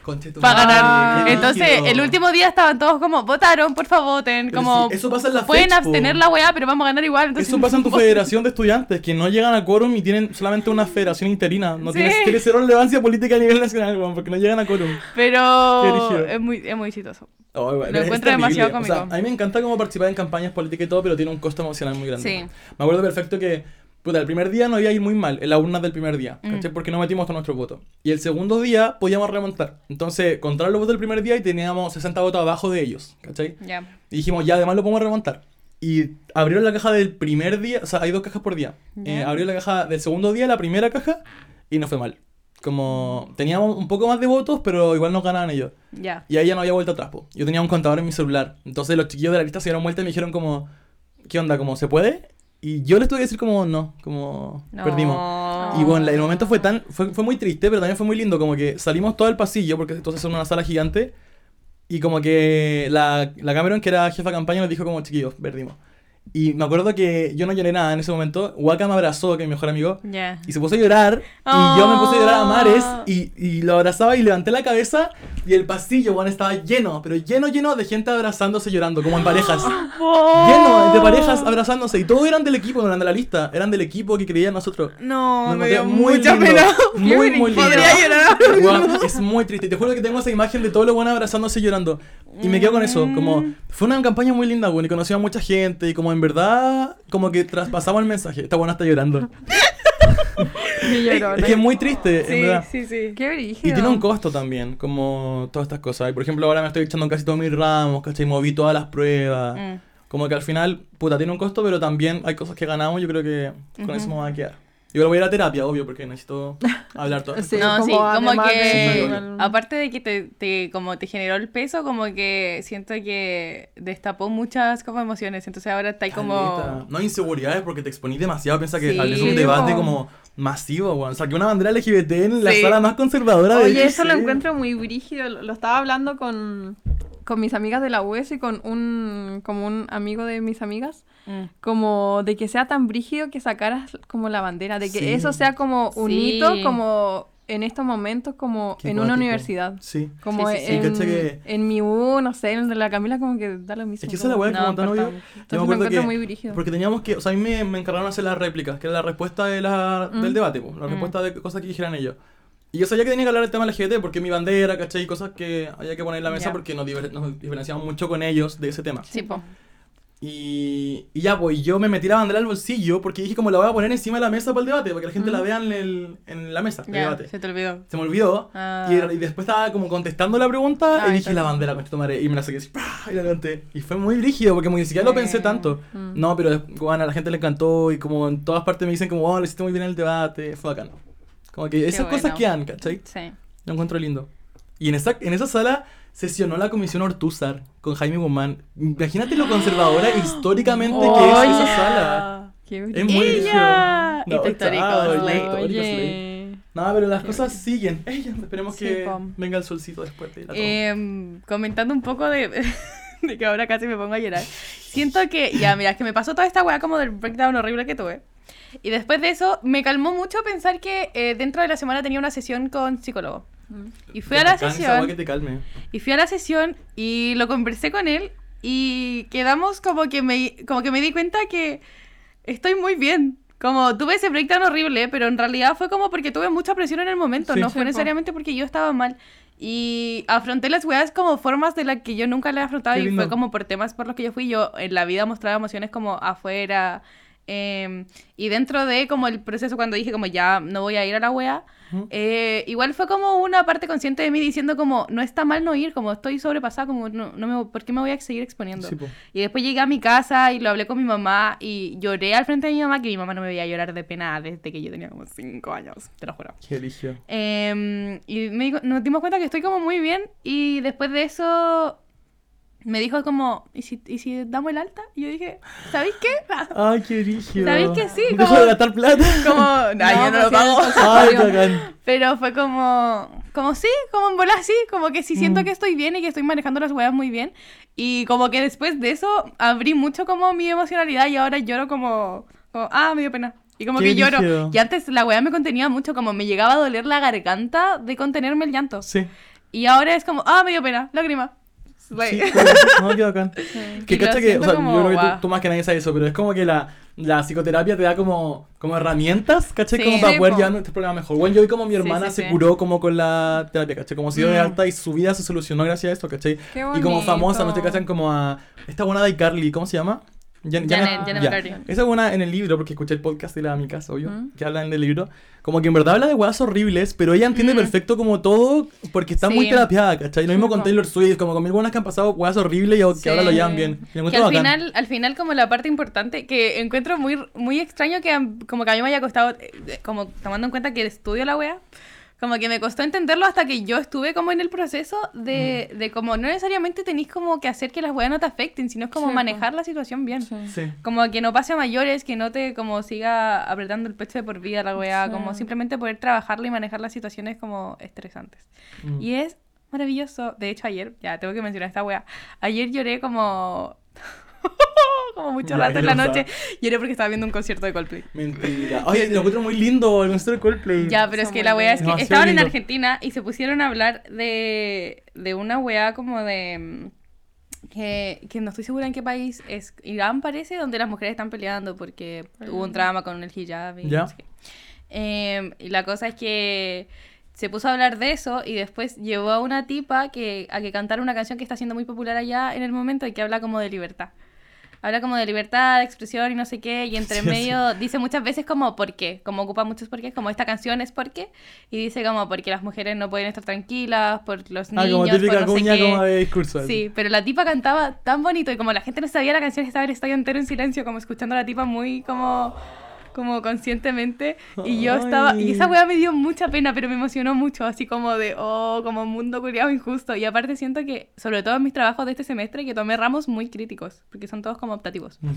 Conche tu para madre, ganar. Entonces, el último día estaban todos como, votaron, por favor, voten, Pero como, sí, eso pasa en la pueden po. abstener la weá, pero vamos a ganar igual. Entonces, Eso pasa en tu (laughs) federación de estudiantes, que no llegan a quórum y tienen solamente una federación interina. No Sí. tiene, tiene cero relevancia política a nivel nacional, weón, porque no llegan a quórum. Pero es muy, es muy chistoso. Oh, bueno, Lo encuentro demasiado O sea, cómico. a mí me encanta como participar en campañas políticas y todo, pero tiene un costo emocional muy grande. Sí. Me acuerdo perfecto que, puta, el primer día nos iba a ir muy mal, en la urna del primer día, Mm. ¿cachai? Porque no metimos todos nuestros votos. Y el segundo día podíamos remontar. Entonces, contaron los votos del primer día y teníamos 60 votos abajo de ellos, ¿cachai? Ya. Y dijimos, ya, además lo podemos remontar. Y abrieron la caja del primer día, o sea, hay dos cajas por día. Ya. Eh, abrió la caja del segundo día, la primera caja, y nos fue mal. Como teníamos un poco más de votos, pero igual nos ganaban ellos. Y ahí ya no había vuelta atrás, po. Yo tenía un contador en mi celular. Entonces los chiquillos de la lista se dieron vuelta y me dijeron como, ¿qué onda? Como, ¿se puede? Y yo les tuve que decir como, no, como, No. perdimos. Y bueno, la- el momento fue tan, fue, fue muy triste, pero también fue muy lindo, como que salimos todo el pasillo, porque entonces son una sala gigante, y como que la, la Cameron, que era jefa de campaña, nos dijo como, chiquillos, perdimos. Y me acuerdo que yo no lloré nada en ese momento, Waka me abrazó, que es mi mejor amigo, Ya. y se puso a llorar. Y yo me puse a llorar a mares. Y, y lo abrazaba y levanté la cabeza. Y el pasillo, bueno, estaba lleno. Pero lleno, lleno de gente abrazándose, llorando. Como en parejas. (gasps) Lleno de parejas abrazándose. Y todos eran del equipo, no eran de la lista. Eran del equipo que creía en nosotros. No, Me me dio mucha lindo, pena. Muy, muy lindo. Podría llorar. Es muy triste. Te juro que tengo esa imagen de todos los buenos abrazándose llorando. Y me quedo con eso. Como, fue una campaña muy linda, bueno, y conocí a mucha gente. Y como en verdad, como que traspasamos el mensaje. Esta buena está llorando. (laughs) Es que es muy triste, en Sí, verdad. sí, sí. Qué brígido. Y tiene un costo también, como todas estas cosas. Y por ejemplo, ahora me estoy echando casi todos mis ramos, ¿cachai? Moví todas las pruebas. Mm. Como que al final, puta, tiene un costo, pero también hay cosas que ganamos. Yo creo que con eso me voy a quedar. Igual voy a ir a terapia, obvio, porque necesito hablar todo. (laughs) Sí, no, como sí, como que Sí, aparte de que te, te- como te generó el peso, como que siento que destapó muchas como emociones, entonces ahora está ahí como. No hay inseguridades porque te exponí demasiado. Piensa que Sí. es un debate como masivo, weón. Saqué una bandera LGBT en la Sí. sala más conservadora de Oye, eso lo encuentro muy brígido. Lo lo estaba hablando con, con mis amigas de la US y con un, como un amigo de mis amigas. Mm. Como de que sea tan brígido que sacaras como la bandera. De que Sí. eso sea como un Sí. hito como en estos momentos como Qué en una universidad. Sí. Como Sí, sí, sí. en, que- en mi U, no sé, en la Camila como que da lo mismo. Es que esa es la weá No, como tan importa obvio. mucho. Yo me Entonces lo acuerdo encuentro que- muy brígido. Porque teníamos que, o sea, a mí me, me encargaron hacer las réplicas, que era la respuesta de la, del Mm. debate, pues, la Mm. respuesta de cosas que dijeran ellos. Y yo sabía que tenía que hablar del tema LGBT, porque mi bandera, ¿cachai? Cosas que había que poner en la mesa Ya. porque nos, diver- nos diferenciamos mucho con ellos de ese tema. Sí, po. Y, y ya, pues yo me metí la bandera al bolsillo porque dije como la voy a poner encima de la mesa para el debate, para que la gente Mm. la vea en, el- en la mesa de Ya, debate. se te olvidó. Se me olvidó. Ah. Y, y después estaba como contestando la pregunta Ay, y dije la bandera, con madre. Y me la saqué así, ¡pah! y la levanté. Y fue muy rígido porque ni siquiera lo pensé tanto. Mm. No, pero bueno, a la gente le encantó y como en todas partes me dicen como, oh, lo hiciste muy bien en el debate. Fue bacano. Como que esas cosas bueno. quedan, ¿cachai? Sí. Lo encuentro lindo. Y en esa, en esa sala sesionó la comisión Ortúzar con Jaime Guzmán. Imagínate lo conservadora (gasps) históricamente que es Oye. esa sala. Qué Es muy ¡Ella! brígido. Y histórico. No, pero las cosas siguen. (laughs) Ey, esperemos Sí, que pom. venga el solcito después de la toma. Em, comentando un poco de, (laughs) de que ahora casi me pongo a llorar. (laughs) Siento que, ya, mira, es que me pasó toda esta weá como del breakdown horrible que tuve. Y después de eso, me calmó mucho pensar que eh, dentro de la semana tenía una sesión con psicólogo. Y fui a la que sesión, te calme. y fui a la sesión y lo conversé con él y quedamos como que me, como que me di cuenta que estoy muy bien. Como tuve ese breakdown horrible, pero en realidad fue como porque tuve mucha presión en el momento, Sí. no Sí, fue necesariamente porque yo estaba mal. Y afronté las weas como formas de las que yo nunca las he afrontado y fue como por temas por los que yo fui. Yo en la vida mostraba emociones como afuera, Eh, y dentro de como el proceso cuando dije como ya no voy a ir a la wea, eh, igual fue como una parte consciente de mí diciendo como no está mal no ir, como estoy sobrepasada, como no, no me, ¿por qué me voy a seguir exponiendo? Sí. Y después llegué a mi casa y lo hablé con mi mamá y lloré al frente de mi mamá, que mi mamá no me veía llorar de pena desde que yo tenía como 5 años, te lo juro. Qué. Eh, y me nos dimos cuenta que estoy como muy bien y después de eso me dijo como, ¿y si, y si damos el alta? Y yo dije, ¿sabéis qué? (laughs) Ay, qué eligio. ¿Sabéis que sí? Dejo Como- de gastar plata. Como, (laughs) "Ay, yo no pues lo pago". Ay. Pero fue como, como sí, como en bola sí, como que sí siento Mm. que estoy bien y que estoy manejando las weas muy bien. Y como que después de eso abrí mucho como mi emocionalidad y ahora lloro como, como ah, me dio pena. Y como Qué que lloro. Y antes la wea me contenía mucho, como me llegaba a doler la garganta de contenerme el llanto. Sí. Y ahora es como, ah, me dio pena, lágrima. Like- Sí, (laughs) no, qué bacán. Que Y lo cacha que, o sea, como, yo creo que tú, tú más que nadie sabes eso, pero es como que la, la psicoterapia te da como, como herramientas, ¿cachai? Sí. Como para Sí, poder po. llevar nuestro programa mejor. Bueno, yo vi como mi Sí, hermana sí, se sí. curó como con la terapia, ¿cachai? Como se dio de Mm. alta y su vida se solucionó gracias a esto, ¿cachai? Qué Y como famosa, no sé, bonito. cachan como a esta buena de Carly, ¿cómo se llama? Jan- Janet- Janet ya. McCarthy. Esa buena en el libro, porque escuché el podcast de la amigas, obvio, Mm. que hablan del libro. Como que en verdad habla de weas horribles, pero ella entiende Mm. perfecto como todo, porque está muy Sí. terapiada, ¿cachai? Lo mismo con. Taylor Swift, como con mil buenas que han pasado weas horribles y que Sí. ahora lo llevan bien. Que al bacán. final, al final como la parte importante que encuentro muy, muy extraño que como que a mí me haya costado, eh, como tomando en cuenta que estudio la wea, como que me costó entenderlo hasta que yo estuve como en el proceso de, Mm. de como no necesariamente tenéis como que hacer que las weas no te afecten, sino es como Sí, manejar la situación bien. Sí. Sí. Como que no pase a mayores, que no te como siga apretando el pecho de por vida la weá, Sí. como simplemente poder trabajarla y manejar las situaciones como estresantes. Mm. Y es maravilloso. De hecho, ayer, ya tengo que mencionar esta weá. Ayer lloré como. Como mucho rato ¿qué en la noche. Lloré porque estaba viendo un concierto de Coldplay. Mentira. Oye, lo encuentro muy lindo el concierto de Coldplay. Ya, pero es que la weá es que estaban en. Argentina y se pusieron a hablar de, de una weá como de. mm, Que, que no estoy segura en qué país es. Irán parece, donde las mujeres están peleando porque hubo un drama con el hijab. Y Ya. no sé qué. Em, y la cosa es que se puso a hablar de eso y después llevó a una tipa que, a que cantara una canción que está siendo muy popular allá en el momento y que habla como de libertad. Habla como de libertad, de expresión y no sé qué, y entre (laughs) medio dice muchas veces como por qué, como ocupa muchos por qué, como esta canción es por qué, y dice como porque las mujeres no pueden estar tranquilas, por los Ah, niños, como típica por no sé cuña qué. como de discurso. Sí, pero la tipa cantaba tan bonito y como la gente no sabía la canción, estaba el estadio entero en silencio, como escuchando a la tipa muy como, como conscientemente. Y yo estaba, y esa weá me dio mucha pena, pero me emocionó mucho, así como de, oh, como mundo culiado injusto. Y aparte siento que, sobre todo en mis trabajos de este semestre, que tomé ramos muy críticos, porque son todos como optativos. Mm.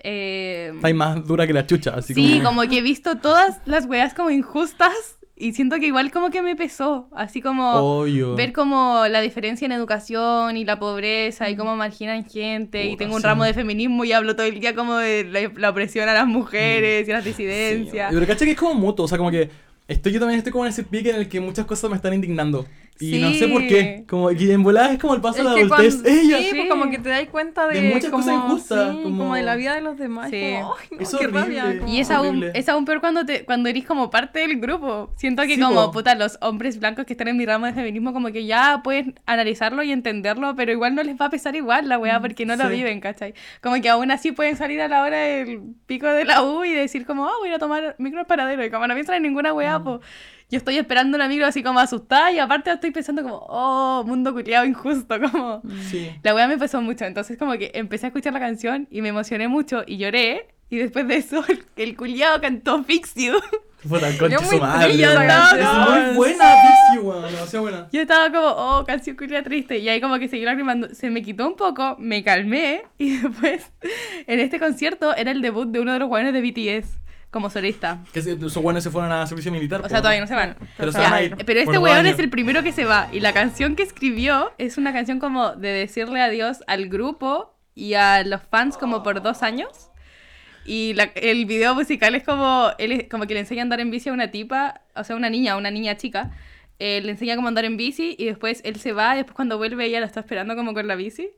Eh, ahí más dura que la chucha, así sí, como... como que he visto todas las weas como injustas y siento que igual como que me pesó, así como Obvio. ver como la diferencia en educación y la pobreza y cómo marginan gente y tengo un sí. ramo de feminismo y hablo todo el día como de la, la opresión a las mujeres y a las Sí, disidencias. Pero caché que es como mutuo, o sea, como que estoy yo también estoy como en ese pique en el que muchas cosas me están indignando. Y no sé por qué. Sí. Como que en volada es como el paso Es de la adultez. cuando- Ella. sí, pues Sí. como que te das cuenta de, De muchas como, cosas injustas, sí, como- como... de la vida de los demás. Sí. Como, ay, no, Es qué horrible. rabia, como- Y es aún, es aún peor cuando, te, cuando eres como parte del grupo. Siento que Sí, como, po. puta, los hombres blancos que están en mi ramo de feminismo como que ya pueden analizarlo y entenderlo, pero igual no les va a pesar igual la weá porque no lo Mm, sí. viven, ¿cachai? Como que aún así pueden salir a la hora del pico de la U y decir como, ah, voy a tomar micro al paradero y como no piensan en ninguna Mm. weá, pues yo estoy esperando una micro así como asustada y aparte estoy pensando como, oh, mundo culiado injusto, (laughs) como... Sí. La weá me pasó mucho, entonces como que empecé a escuchar la canción y me emocioné mucho y lloré. Y después de eso, (laughs) el, el culiado cantó Fix You. Puta, concha Yo su muy madre. weón. esa Es muy buena, Pixie, weón. Demasiado buena. Yo estaba como, oh, canción culiada triste. Y ahí como que seguí lagrimando. Se me quitó un poco, me calmé. Y (laughs) después, en este concierto, era el debut de uno de los jóvenes de BTS como solista. Que se- esos buenos se fueron a servicio militar. O sea, todavía no se van. Pero se van a ir. Pero este weón es el primero que se va. Y la canción que escribió es una canción como de decirle adiós al grupo y a los fans como por dos años. Y la- el video musical es como, él es- como que le enseña a andar en bici a una tipa, o sea, una niña, una niña chica. eh, le enseña cómo andar en bici y después él se va y después cuando vuelve ella lo está esperando como con la bici.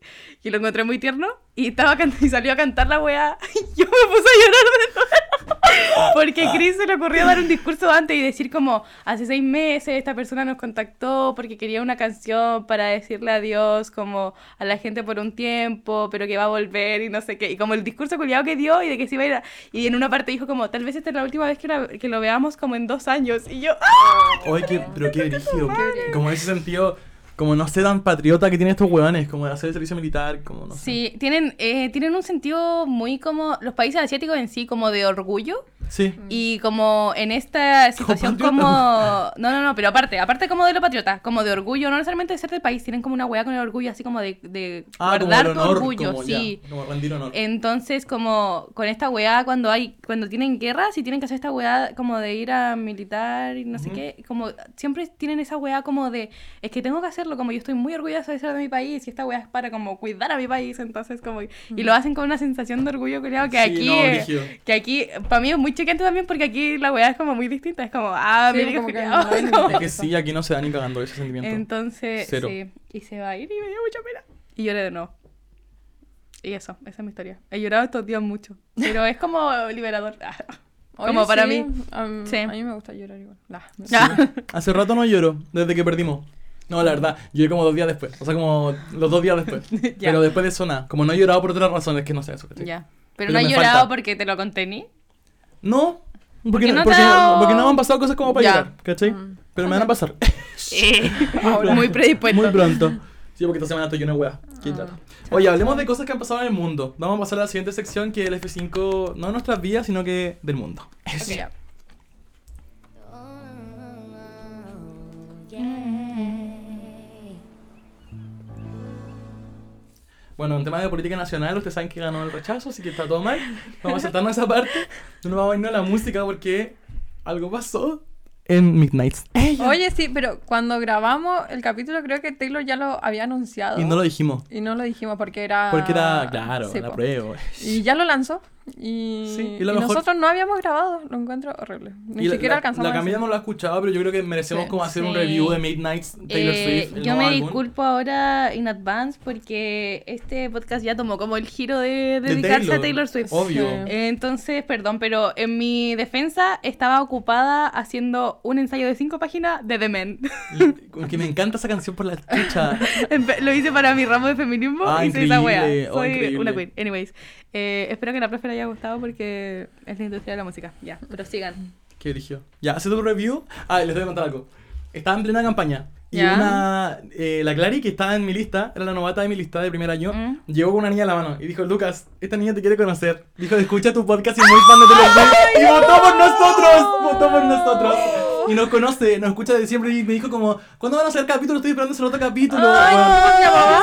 Y lo encontré muy tierno y, estaba (laughs) y salió a cantar la weá. (laughs) Y yo me puse a llorar de nuevo. (laughs) Porque Chris se le ocurrió dar un discurso antes y decir como, hace seis meses esta persona nos contactó porque quería una canción para decirle adiós como a la gente por un tiempo, pero que va a volver y no sé qué. Y como el discurso culiado que dio y de que se iba a ir a- Y en una parte dijo como, tal vez esta es la última vez que, la- que lo veamos como en dos años. Y yo, ¡ah! Oye, qué, pero qué brígido. Como en ese sentido, como no sé tan patriota que tienen estos hueones, como de hacer el servicio militar, como no sé. Sí, tienen, eh, tienen un sentido muy como, los países asiáticos en sí, como de orgullo. Sí. Y como en esta situación patriota. como... (laughs) No, no, no, pero aparte, aparte como de lo patriota, como de orgullo, no necesariamente de ser del país, tienen como una weá con el orgullo, así como de, de Ah, como guardar tu honor, orgullo, como, ya, sí. como rendir honor. Entonces, como con esta weá, cuando hay, cuando tienen guerras y tienen que hacer esta weá como de ir a militar y no sé Ujú. qué, como siempre tienen esa weá como de, es que tengo que hacerlo, como yo estoy muy orgullosa de ser de mi país y esta weá es para como cuidar a mi país, entonces como, y lo hacen con una sensación de orgullo, creo que Sí, aquí, no, que aquí, para mí es muy choqueante también porque aquí la weá es como muy distinta, es como, ah, Sí, mira como que (laughs) no como- Es que sí, aquí no se da ni cagando ese sentimiento. entonces, Cero. sí, y se va a ir y me dio mucha pena. Y lloré de nuevo. Y eso, esa es mi historia. He llorado estos días mucho, pero es como liberador. (laughs) Oye, como para sí, mí. A, mí- Sí. a mí me gusta llorar igual. Nah, me- Ya. Hace rato no lloro, desde que perdimos. No, la verdad, lloré como dos días después. O sea, como los dos días después. (laughs) Pero después de eso nada. Como no he llorado por otras razones, que no sé eso. ¿cachai? Ya. Pero, Pero no he me llorado falta. porque te lo contení. No, porque, qué no porque, ha dado- porque no me han pasado cosas como para Ya. llorar, ¿cachai? Pero me van a pasar. (laughs) muy predispuesto. Muy pronto. Sí, porque esta semana estoy weas. Qué Ah. Oye, hablemos de cosas que han pasado en el mundo. Vamos a pasar a la siguiente sección que es el F5, no de nuestras vidas, sino que del mundo. Ok, Bueno, en tema de política nacional, ustedes saben que ganó el rechazo, así que está todo mal. Vamos a saltarnos esa parte. No nos vamos a irnos a la música porque algo pasó en Midnights. Oye, sí, pero cuando grabamos el capítulo creo que Taylor ya lo había anunciado. Y no lo dijimos. Y no lo dijimos porque era... Porque era, claro, Sí, la po. prueba. Y ya lo lanzó. Y, Sí, y y mejor- nosotros no habíamos grabado. Lo encuentro horrible. Ni Y siquiera la, alcanzamos La Camila no lo ha escuchado, pero yo creo que merecemos Sí. como hacer un Sí. review de Midnights Taylor Eh, Swift. el yo me álbum. disculpo ahora in advance porque este podcast ya tomó como el giro de De dedicarse a Taylor Swift. Obvio. Sí. Entonces, perdón, pero en mi defensa estaba ocupada haciendo un ensayo de cinco páginas de The Men. Que me encanta esa canción por la chucha. (laughs) Lo hice para mi ramo de feminismo Ah, y hice esa wea. increíble, oh, Soy increíble. una queen. Anyways, eh, espero que la profe le haya gustado porque es la industria de la música. Ya, pero sigan. Qué dirigió. Ya, hace tu review. Ah, les voy a contar algo. Estaba en plena campaña. Y Ya. una. eh, la Clary, que estaba en mi lista, era la novata de mi lista de primer año, Mm. llegó con una niña en la mano y dijo: Lucas, esta niña te quiere conocer. Dijo: Escucha tu podcast y muy fan de Taylor. (laughs) Y votó por nosotros. Votó por nosotros. Y nos conoce, nos escucha de siempre y me dijo como, ¿cuándo van a hacer capítulo? Estoy esperando ese otro capítulo. Ay,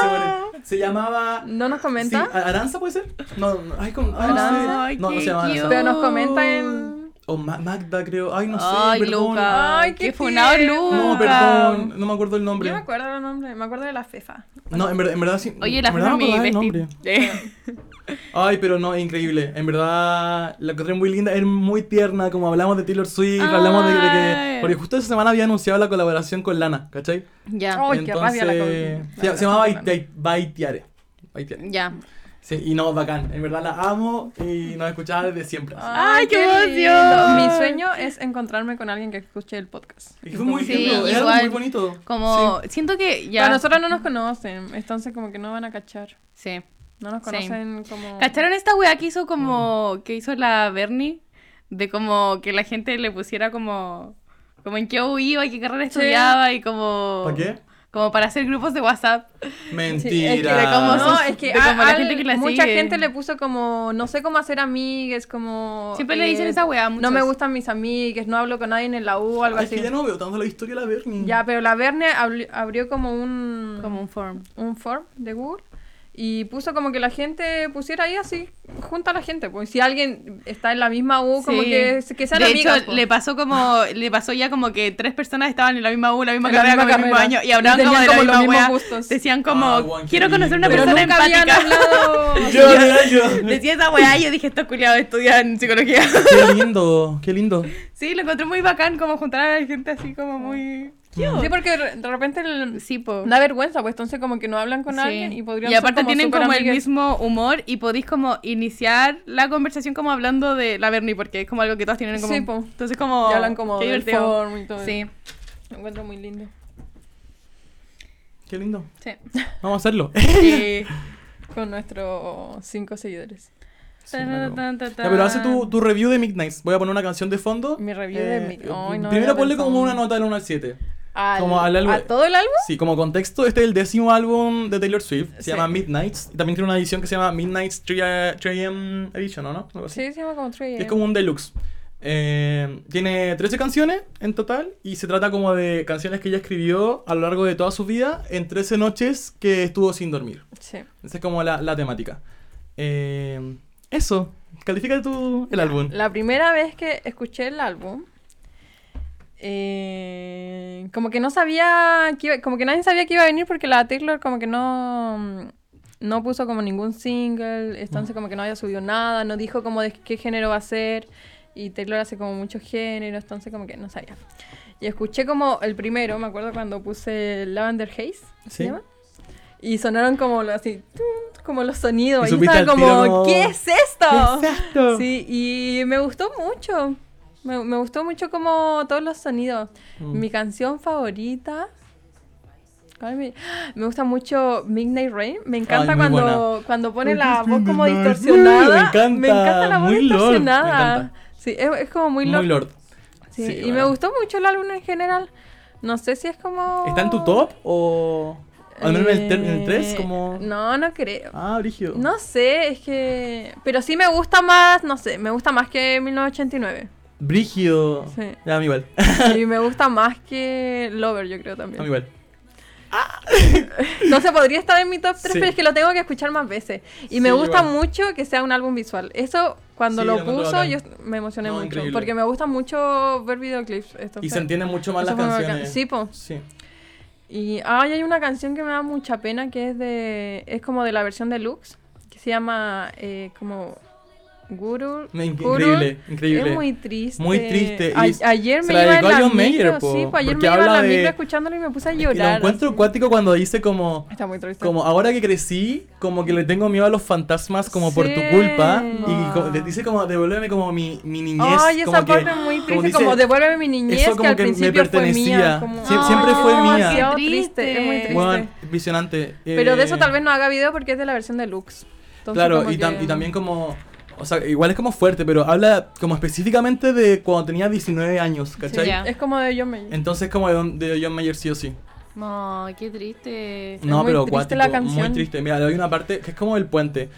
Bueno, ¿cómo se llamaba? ¿No nos Sí, comenta? ¿Aranza puede ser? No, no, ay, como, ay, no sé. No, no se llama Aranza. Pero nos comenta en... O Ma- Magda, creo. Ay, no sé. Ay, perdón. Luca. Ay, qué qué funado. Luca. No, perdón. No me acuerdo el nombre. Yo me acuerdo del nombre. Me acuerdo de la FEFA. No, en verdad, en verdad sí. Oye, la forma no me nombre. (laughs) Ay, pero no, increíble. En verdad, la encontré muy linda. Es muy tierna. Como hablamos de Taylor Swift, hablamos de, de que. Ay. Porque justo esa semana había anunciado la colaboración con Lana, ¿cachai? ya, Ay, qué rabia la Entonces, con- se, la- se llamaba la- Bait- Baitiare. Baitiare. ya. Sí, y no, bacán. En verdad la amo y nos escuchaba desde siempre. así. Ay, qué emoción. Mi sueño es encontrarme con alguien que escuche el podcast. Y fue muy Sí, lindo, es algo muy bonito. Como, siento que ya. Pero nosotros no nos conocen, entonces como que no van a cachar. Sí. No nos Same. conocen como... ¿Cacharon esta weá que hizo como. que hizo la Bernie? De como que la gente le pusiera como. como en qué iba y qué carrera estudiaba y como. ¿Para qué? Como para hacer grupos de WhatsApp. Mentira. es que de cómo No, es que de como la al- gente que la mucha sigue. gente le puso como, no sé cómo hacer amigues, como... Siempre le dicen eh, esa weá No me gustan mis amigues, no hablo con nadie en la U o algo Ay, es así. que ya no veo tanto la historia de la Bernie. Ya, pero la Verne abri- abrió como un... Como un form. un form de Google y puso como que la gente pusiera ahí así, junta a la gente, pues si alguien está en la misma U, como Sí. que, que sean de amigas. hecho, pues. le pasó como. Le pasó ya como que tres personas estaban en la misma U, la misma En la carrera, misma con el mismo carrera. año. Y hablaban Y como de la como los misma gustos. Decían como. Ah, quiero conocer una persona empática. hablado. (laughs) Yo, yo, yo. Decía esa weá y yo dije, estos culiados estudian psicología. Qué lindo, qué lindo. Sí, lo encontré muy bacán, como juntar a la gente así como muy... cute. Sí, porque de repente el- Sí, po. da vergüenza, pues entonces como que no hablan con Sí. alguien y podrían Y ser aparte tienen como el mismo humor y podéis como iniciar la conversación como hablando de la Bernie porque es como algo que todos tienen como Sí, po. entonces como Y hablan como qué del divertido. form y todo. Sí, Me encuentro muy lindo. Qué lindo. sí. Vamos a hacerlo. (laughs) Y (laughs) con nuestros cinco seguidores. Sí, claro. Ya, pero hace tu, tu review de Midnights. Voy a poner una canción de fondo. Mi review Eh, de mi... Ay, no, primero ponle como una nota del 1 al 7. Al- como al álbum- ¿A todo el álbum? Sí, como contexto, este es el décimo álbum de Taylor Swift. Se Sí. llama Midnights. Y también tiene una edición que se llama Midnights 3 3am Edition, ¿o ¿no? Algo así. Sí, se llama como 3 Que es como un deluxe. Eh, tiene 13 canciones en total y se trata como de canciones que ella escribió a lo largo de toda su vida en 13 noches que estuvo sin dormir. Sí. Esa es como la, la temática. Eh, eso, califica tu el álbum. La primera vez que escuché el álbum, eh, como que no sabía, que iba- como que nadie sabía que iba a venir porque la Taylor como que no, no puso como ningún single, entonces como que no había subido nada, no dijo como de qué género va a ser y Taylor hace como muchos géneros, entonces como que no sabía. Y escuché como el primero, me acuerdo cuando puse Lavender Haze, ¿se Sí. llama? Y sonaron como así, como los sonidos. Y estaba como, ¿qué es esto? ¿Qué es esto? Sí, y me gustó mucho. Me, me gustó mucho como todos los sonidos. Mm. Mi canción favorita. ¿cuál es mi- Me gusta mucho Midnight Rain. Me encanta cuando, cuando pone Porque la voz como Midnight distorsionada. Me encanta, Me encanta la voz muy distorsionada. Sí, es, es como muy, Muy Lord. Lord. Sí, Sí, y bueno. me gustó mucho el álbum en general. No sé si es como. ¿Está en tu top o al menos en el, ter- en el 3 Eh, como No, no creo. Ah, Brigio. No sé, es que. Pero sí me gusta más, no sé, me gusta más que 1989. Brigio. Sí. Ya, a mí igual. y me gusta más que Lover, yo creo A mí también. igual. (laughs) No sé, podría estar en mi top 3, Sí. pero es que lo tengo que escuchar más veces. Y me gusta igual. mucho que sea un álbum visual. Eso, cuando Sí, lo puso, yo me emocioné No, mucho. increíble. Porque me gusta mucho ver videoclips. Esto Y se entienden mucho más las canciones. Sí, po. Sí. Y ay, hay una canción que me da mucha pena que es de. Es como de la versión deluxe. Que se llama eh, como. Guru. Me- inc- Guru. increíble, increíble. Es muy triste. Muy triste, A- ayer se me la iba en dedicó a la John Mayer, micro. po, sí, pues ayer me iba en la de- micro escuchándolo y me puse a Y lo llorar. encuentro así. cuático cuando dice como Está muy triste. como ahora que crecí, como que le tengo miedo a los fantasmas como por tu Sí. culpa y Ah. como- le dice como devuélveme como mi, mi niñez, Ay, esa como que- parte muy triste. Como, dice, devuélveme mi niñez, eso que como al que me principio fue pertenecía. mía. Como, Sie- siempre fue es mía. Qué triste, es muy triste. Bueno, impresionante. Pero de eso Eh, tal vez no haga video porque es de la versión deluxe. Entonces, Claro, como y, tam- que- y también como. O sea, igual es como fuerte, pero habla como específicamente de cuando tenía 19 años, ¿cachai? ya. Es como de John Mayer. Entonces, como de, de John Mayer, sí o sí. No, qué triste. No, muy pero triste cuático, la canción. muy triste. Mira, le doy una parte que es como el puente.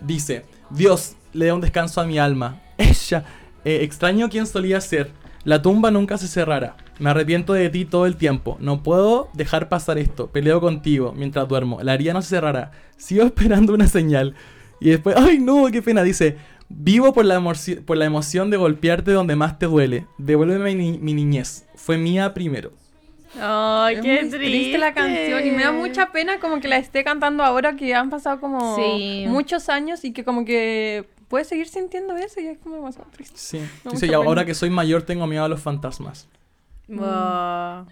Dice: Dios, le da un descanso a mi alma. Ella, eh, extraño quien solía ser. La tumba nunca se cerrará. Me arrepiento de ti todo el tiempo. No puedo dejar pasar esto. Peleo contigo mientras duermo. La herida no se cerrará. Sigo (laughs) esperando una señal. Y después, ay no, qué pena. Dice, vivo por la, por la emoción de golpearte donde más te duele. Devuélveme mi, mi niñez. Fue mía primero. Ay, Es qué muy triste. la canción y me da mucha pena como que la esté cantando ahora que han pasado como Sí. muchos años y que como que puedes seguir sintiendo eso y es como demasiado triste. Sí. Dice, y ahora que soy mayor tengo miedo a los fantasmas. Wow.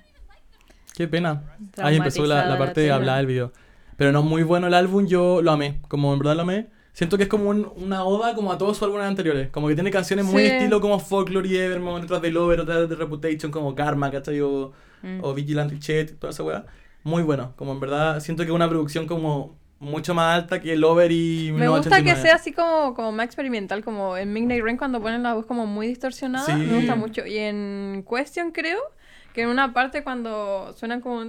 Qué pena. Ahí empezó la, parte de la hablar del video. Pero no, muy bueno el álbum, yo lo amé. Como en verdad lo amé. Siento que es como un- una oda como a todos sus álbumes anteriores. Como que tiene canciones muy Sí. estilo como Folklore y Evermore, otras de Lover, otras de Reputation, como Karma, ¿cachai? O, Mm. o Vigilante Chet, toda esa weá. Muy bueno. Como en verdad siento que es una producción como mucho más alta que Lover y Me gusta que 1989. sea así como, como más experimental, como en Midnight Rain cuando ponen la voz como muy distorsionada, Sí. me gusta mucho. Y en Question creo que en una parte cuando suenan como...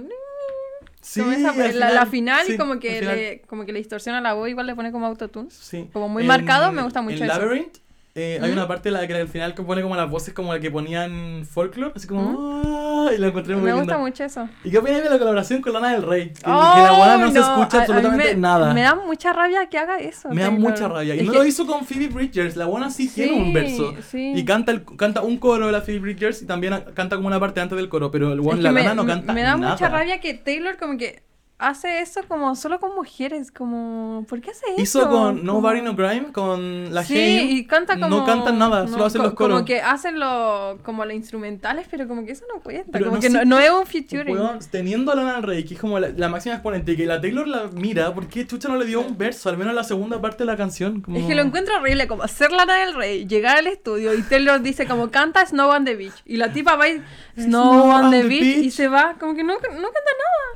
Sí, esa- la, la final sí, y como que, le, como que le distorsiona la voz, igual le pone como autotune. Sí. Como muy marcado, me gusta mucho En eso. Labyrinth eh, hay ¿Mm? una parte la que al final que pone como las voces como la que ponían folklore, así como "Ah", y lo encontré muy Me lindo. gusta mucho eso. ¿Y qué opinas de la colaboración con Lana del Rey? Que, que ¡Oh, la buena no, se escucha A- a mí absolutamente me- nada. Me da mucha rabia que haga eso. Me da mucha rabia. Y Es no que- lo hizo con Phoebe Bridgers. La buena sí, tiene un verso. sí. Y canta, el, canta un coro de la Phoebe Bridgers y también canta como una parte antes del coro. Pero el one, la me, Lana no canta me da nada. mucha rabia que Taylor como que hace eso como solo con mujeres, como ¿por qué hace eso? Hizo con Nobody No Crime, con la Sí, Haim. y canta como No cantan nada, solo hacen co- los coros. Como que hacen lo, como las instrumentales, pero como que eso no cuenta, Pero como no que no, no es un featuring. Weón, teniendo a Lana del Rey, que es como la, la máxima exponente, que la Taylor la mira, ¿por qué Chucha no le dio un verso? Al menos en la segunda parte de la canción. Como... Es que lo encuentro horrible, como hacer Lana del Rey, llegar al estudio y Taylor dice como canta Snow on the Beach. Y la tipa va y Snow, on the, beach, y se va, como que no, no canta nada.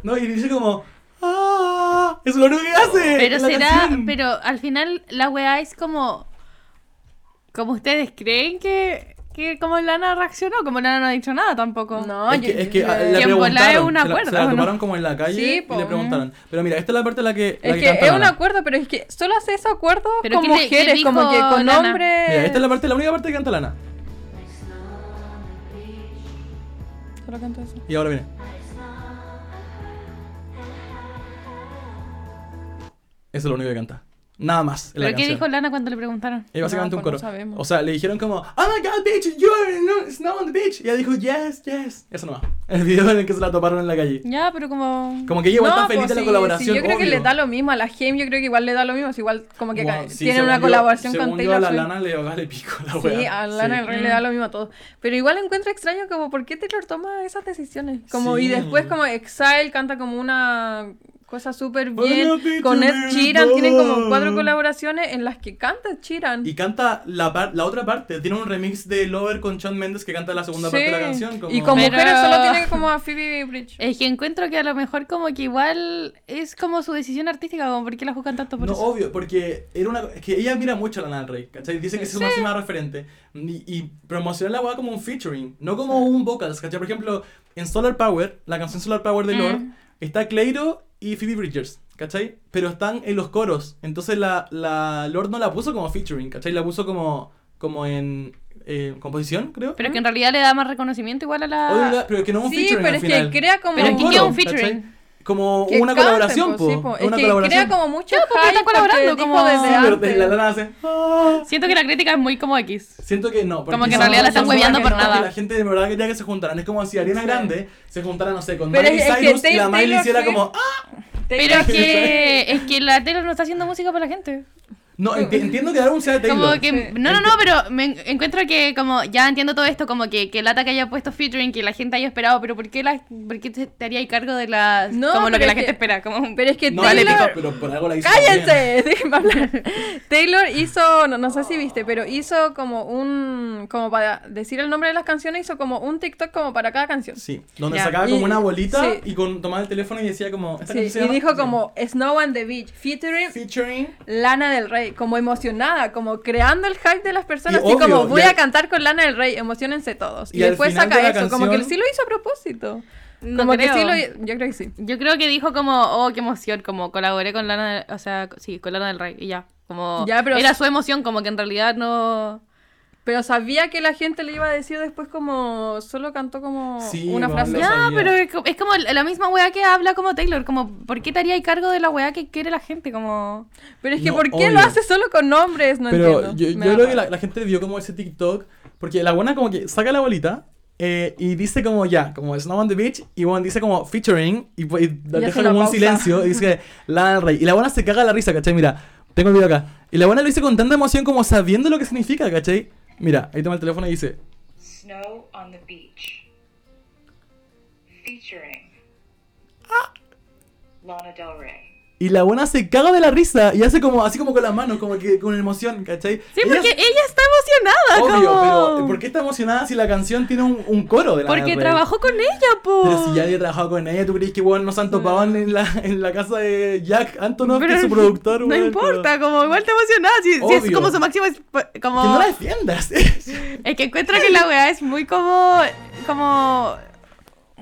No, y dice como. ¡Ah! Eso es lo único que hace. Pero será, canción. pero al final la weá es como. Como ustedes creen que. que como Lana reaccionó, como Lana no ha dicho nada tampoco. No, Es yo- que, es que yo- a- Que le en volada es preguntaron, un se la- acuerdo, se la ¿o no? tomaron como en la calle Sí, y po. le preguntaron. Pero mira, esta es la parte en la que. la Es que que es un acuerdo, pero es que solo hace ese acuerdo Pero con ¿qué le- mujeres, como que con Lana? hombres. Mira, esta es la parte, la única parte que canta Lana. Solo canta eso. Y ahora viene. Eso es lo único que canta. Nada más. en la ¿Pero qué canción. dijo Lana cuando le preguntaron? Es básicamente No, un pues coro. no sabemos. o sea, le dijeron como, Oh my god, bitch, you're no, snow on the beach. Y ella dijo, yes, yes. Eso nomás. (laughs) El video en el que se la toparon en la calle. Ya, pero como. Como que ella igual No, está feliz pues de la sí, colaboración. sí, yo creo que le da lo mismo a la Haim, yo creo que igual le da lo mismo, es igual como que Bueno, ca- sí, tienen una yo- colaboración según con yo, Taylor a la Swift. lana le vale pico la Sí, wea. a Lana Sí. del Rey le da lo mismo a todo. Pero igual encuentro extraño como por qué Taylor toma esas decisiones. Como, Sí. Y después como Exile canta como una cosa súper bien. Con Ed. Sheeran tienen como cuatro colaboraciones en las que canta Sheeran. Y canta la, par- la otra parte. Tiene un remix de Lover con Shawn Mendes que canta la segunda parte de la Sí. canción. Como... Y como Pero- mujeres solo tienen como a Phoebe Bridge. (laughs) Es que encuentro que a lo mejor como que igual es como su decisión artística, como por qué la juzgan tanto por No, eso. obvio, porque era una, es que ella mira mucho a Lana del Rey, ¿cachai? Dice que es su máxima referente. Y, y promociona la weá como un featuring, no como un vocals, ¿cachai? Por ejemplo, en Solar Power, la canción Solar Power de Mm. Lord, está Cleiro y Phoebe Bridgers, ¿cachai? Pero están en los coros. Entonces la, la Lord no la puso como featuring, ¿cachai? La puso como, como en eh, composición, creo. Pero que en realidad le da más reconocimiento igual a la... Oiga, pero que no es un Sí, featuring pero al es final. que crea como... Pero Es es un que queda coro, un featuring. ¿cachai? Como que una canten, colaboración, po, sí, po. po. Una que colaboración. crea como mucho hype están colaborando, como- desde Sí, pero antes. la Lana hace... "Ah". Siento que la crítica es muy como X. Siento que no. porque Como que en realidad la están hueveando por nada. La gente de verdad quería que se juntaran. Es como si Ariana Sí. Grande se juntara, no sé, con Pero Miley Cyrus y la Miley hiciera como... ¡Ah! Pero es que, es que la Taylor no está haciendo música para la gente. No, enti- entiendo que el álbum sea de Taylor. Como que, Sí. no, no, no, pero me en- encuentro que como ya entiendo todo esto, como que, que Lata que haya puesto featuring, que la gente haya esperado, pero ¿por qué, la, por qué te, haría cargo de las, No, como lo que la gente que- espera? Como, Pero es que No, Taylor... pico, pero por algo la hizo. ¡Cállense! (laughs) Déjenme hablar. Taylor hizo, no, no sé si viste, pero hizo como un, como para decir el nombre de las canciones, hizo como un TikTok como para cada canción. Sí, donde sacaba Y- como una bolita sí. y con, tomaba el teléfono y decía como... ¿esta Sí, canción se y dijo como Snow on the Beach, featuring Featuring... Lana del Rey, como emocionada, como creando el hype de las personas, Y así obvio, como voy a cantar con Lana del Rey, emocionense todos. Y, después saca de eso, como que sí lo hizo a propósito. No como creo. que sí lo yo creo que sí. Yo creo que dijo como, oh, qué emoción, como colaboré con Lana, o sea, sí, con Lana del Rey, y ya. Como, Ya, pero- era su emoción, como que en realidad no... Pero sabía que la gente le iba a decir después como solo cantó como Sí, una frase. Ya, pero es, co- es como la misma weá que habla como Taylor, como, ¿por qué te haría cargo de la weá que quiere la gente? Como... Pero es que No, ¿por qué obvio. lo hace solo con nombres? No pero entiendo. yo, yo creo que la, la gente vio como ese TikTok, porque la buena como que saca la bolita eh, y dice como ya, como Snow on the Beach, y bueno, dice como featuring, y, pues, y hace deja como un pausa. silencio, y dice Lana (laughs) del Rey. Y la buena se caga la risa, ¿cachai? Mira, tengo el video acá. Y la buena lo dice con tanta emoción como sabiendo lo que significa, ¿cachai? Mira, ahí toma el teléfono y dice, Snow on the Beach. Featuring Lana Del Rey. Y la buena se caga de la risa, y hace como, así como con las manos, como que con emoción, ¿cachai? Sí, porque ella está emocionada, Obvio, como... pero ¿por qué está emocionada si la canción tiene un, un coro de Lana Porque trabajó con ella, po. Pero si ya había trabajado con ella, ¿tú crees que bueno, no se han topado en, la, en la casa de Jack Antonoff, que es su productor? No importa, como igual está emocionada. Si, si es como su máximo. es- Como... Que no la defiendas. (laughs) Es que encuentro que la weá es muy como. Como.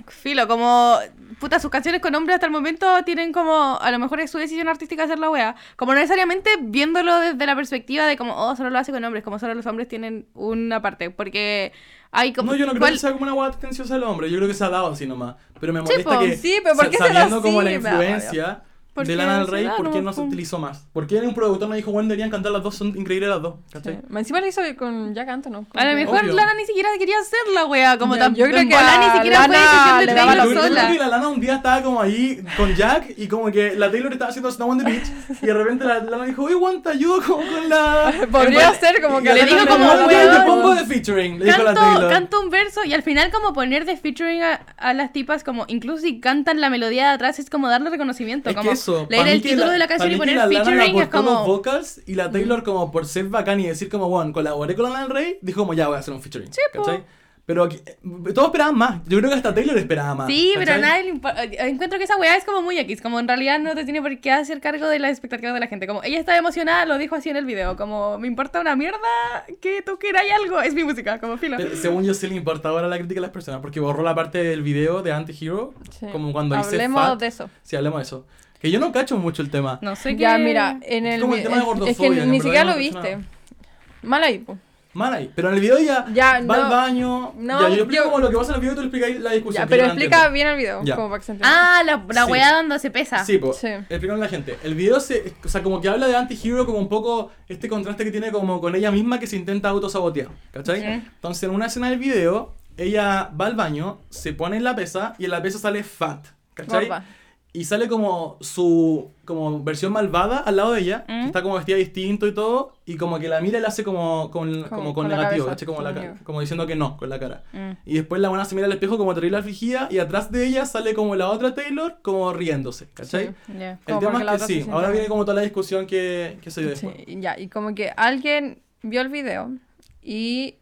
Filo, como. Puta, sus canciones con hombres hasta el momento tienen como. A lo mejor es su decisión artística hacer la weá. Como no necesariamente viéndolo desde la perspectiva de como, oh, solo lo hace con hombres, como solo los hombres tienen una parte. Porque hay como. no, yo no creo ¿cuál- que sea como una guada tenciosa del hombre. Yo creo que se ha dado así nomás. Pero me molesta po. que, Sí, pero ¿por qué se da sabiendo como así? la influencia, de Lana del Rey, ¿por qué no se utilizó más? ¿Por qué un productor no dijo, bueno, deberían cantar las dos? Son increíbles las dos. ¿cachai? Encima lo hizo con Jack Antonoff. A lo mejor Obvio. Lana ni siquiera quería hacerla, wea. Como Yo- tan, yo creo que bola a ni siquiera fue Lana decisión de Taylor yo creo sola. que la Lana un día estaba como ahí con Jack y como que la Taylor estaba haciendo Snow on the Beach y de repente la Lana dijo, oye, Juan, te ayudo como con la... (laughs) Podría en- ser como que le dijo como, "Bueno, weón". Te pongo de featuring, le dijo la Canto, Taylor. canto un verso y al final como poner de featuring a, a las tipas como incluso si cantan la melodía de atrás es como darle reconocimiento Es como que eso, leer el título la- de la canción y poner featuring es aportó los como vocals y la Taylor como por ser bacán y decir como, bueno, colaboré con Lana Rey, dijo como, ya voy a hacer un featuring, po. ¿cachai? Pero aquí- eh, todos esperaban más, yo creo que hasta Taylor esperaba más. Sí, pero a ¿cachai? nadie le importa. Encuentro que esa weá es como muy X. Como en realidad no te tiene por qué hacer cargo de las expectativas de la gente. Como ella estaba emocionada, lo dijo así en el video. Como me importa una mierda que tú quieras algo. Es mi música, como filo. Pero según yo sí le importa ahora la crítica a las personas, porque borró la parte del video de Anti-Hero, Sí. como cuando dice Hablemos de eso. Sí, hablemos de eso. Que yo no cacho mucho el tema. No sé qué. Ya, mira, en Es el. como el tema de es- es que gordofobia, ni siquiera lo viste. Mal ahí, po. Mal ahí. Pero en el video ya, Ya, va al no. baño. No, ya, yo explico yo- como lo que pasa en el video y tú le explicas la discusión. Ya, pero explica entiendo. bien el video, Ya. como para que se entienda. Ah, la, la Sí. weá donde se pesa. Sí, pues, Sí. explicarle a la gente. El video se, o sea, como que habla de anti-hero como un poco este contraste que tiene como con ella misma que se intenta autosabotear, ¿cachai? Sí. Entonces, en una escena del video, ella va al baño, se pone en la pesa y en la pesa sale fat, ¿cachai? Gorda. Y sale como su como versión malvada al lado de ella, que ¿Mm? está como vestida distinto y todo, y como que la mira y la hace como con, como, Como con negativo. Como, la diciendo que no, con la cara. Mm. Y después la buena se mira al espejo como terrible afligida y atrás de ella sale como la otra Taylor como riéndose, ¿cachai? Sí. Ya. El tema es que sí, ahora viene como toda la discusión que, que se dio Sí, después. ya, y como que alguien vio el video y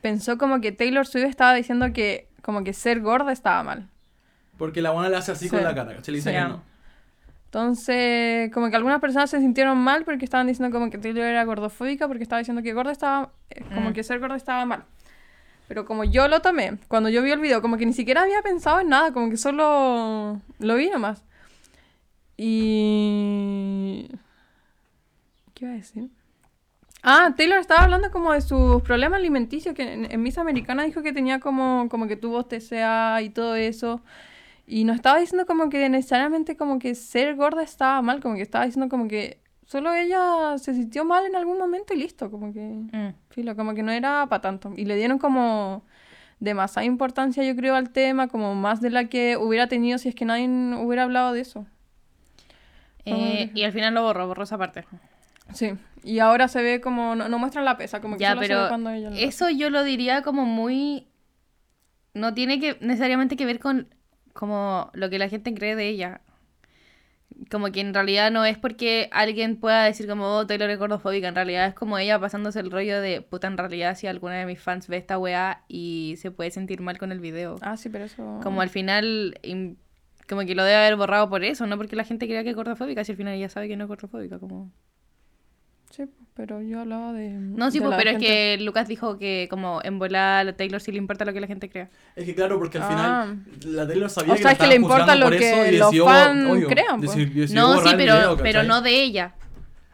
pensó como que Taylor Swift estaba diciendo que como que ser gorda estaba mal. Porque la buena le hace así con Sí. la cara, ¿cachai? Le dice Sí. que no. Entonces, como que algunas personas se sintieron mal porque estaban diciendo como que Taylor era gordofóbica porque estaba diciendo que gorda estaba eh, como Mm. que ser gorda estaba mal. Pero como yo lo tomé, cuando yo vi el video, como que ni siquiera había pensado en nada, como que solo lo vi nomás. Y ¿qué iba a decir? Ah, Taylor estaba hablando como de sus problemas alimenticios, que en, en Miss Americana dijo que tenía como, como que tuvo TCA y todo eso. Y no estaba diciendo como que necesariamente como que ser gorda estaba mal, como que estaba diciendo como que solo ella se sintió mal en algún momento y listo, como que, Mm. filo, como que no era para tanto. Y le dieron como demasiada importancia, yo creo, al tema, como más de la que hubiera tenido si es que nadie hubiera hablado de eso. Eh, y al final lo borró, borró esa parte. Sí, y ahora se ve como, no, no muestran la pesa, como que Ya, solo se ve pero cuando ella lo eso yo lo diría como muy... No tiene que necesariamente que ver con como lo que la gente cree de ella. Como que en realidad no es porque alguien pueda decir como, oh, Taylor es gordofóbica. En realidad es como ella pasándose el rollo de, puta, en realidad si alguna de mis fans ve esta weá y se puede sentir mal con el video. Ah, sí, pero eso... Como al final, como que lo debe haber borrado por eso, no porque la gente crea que es gordofóbica, si al final ella sabe que no es gordofóbica, como... Sí, pero yo hablaba de... No, sí, de pues, la pero gente- es que Lucas dijo que como en volar a Taylor sí le importa lo que la gente crea. Es que claro, porque al Ah. final la Taylor sabía O que sea, la es que le importa lo que eso los fans crean, pues. No, sí, pero, video, pero no de ella.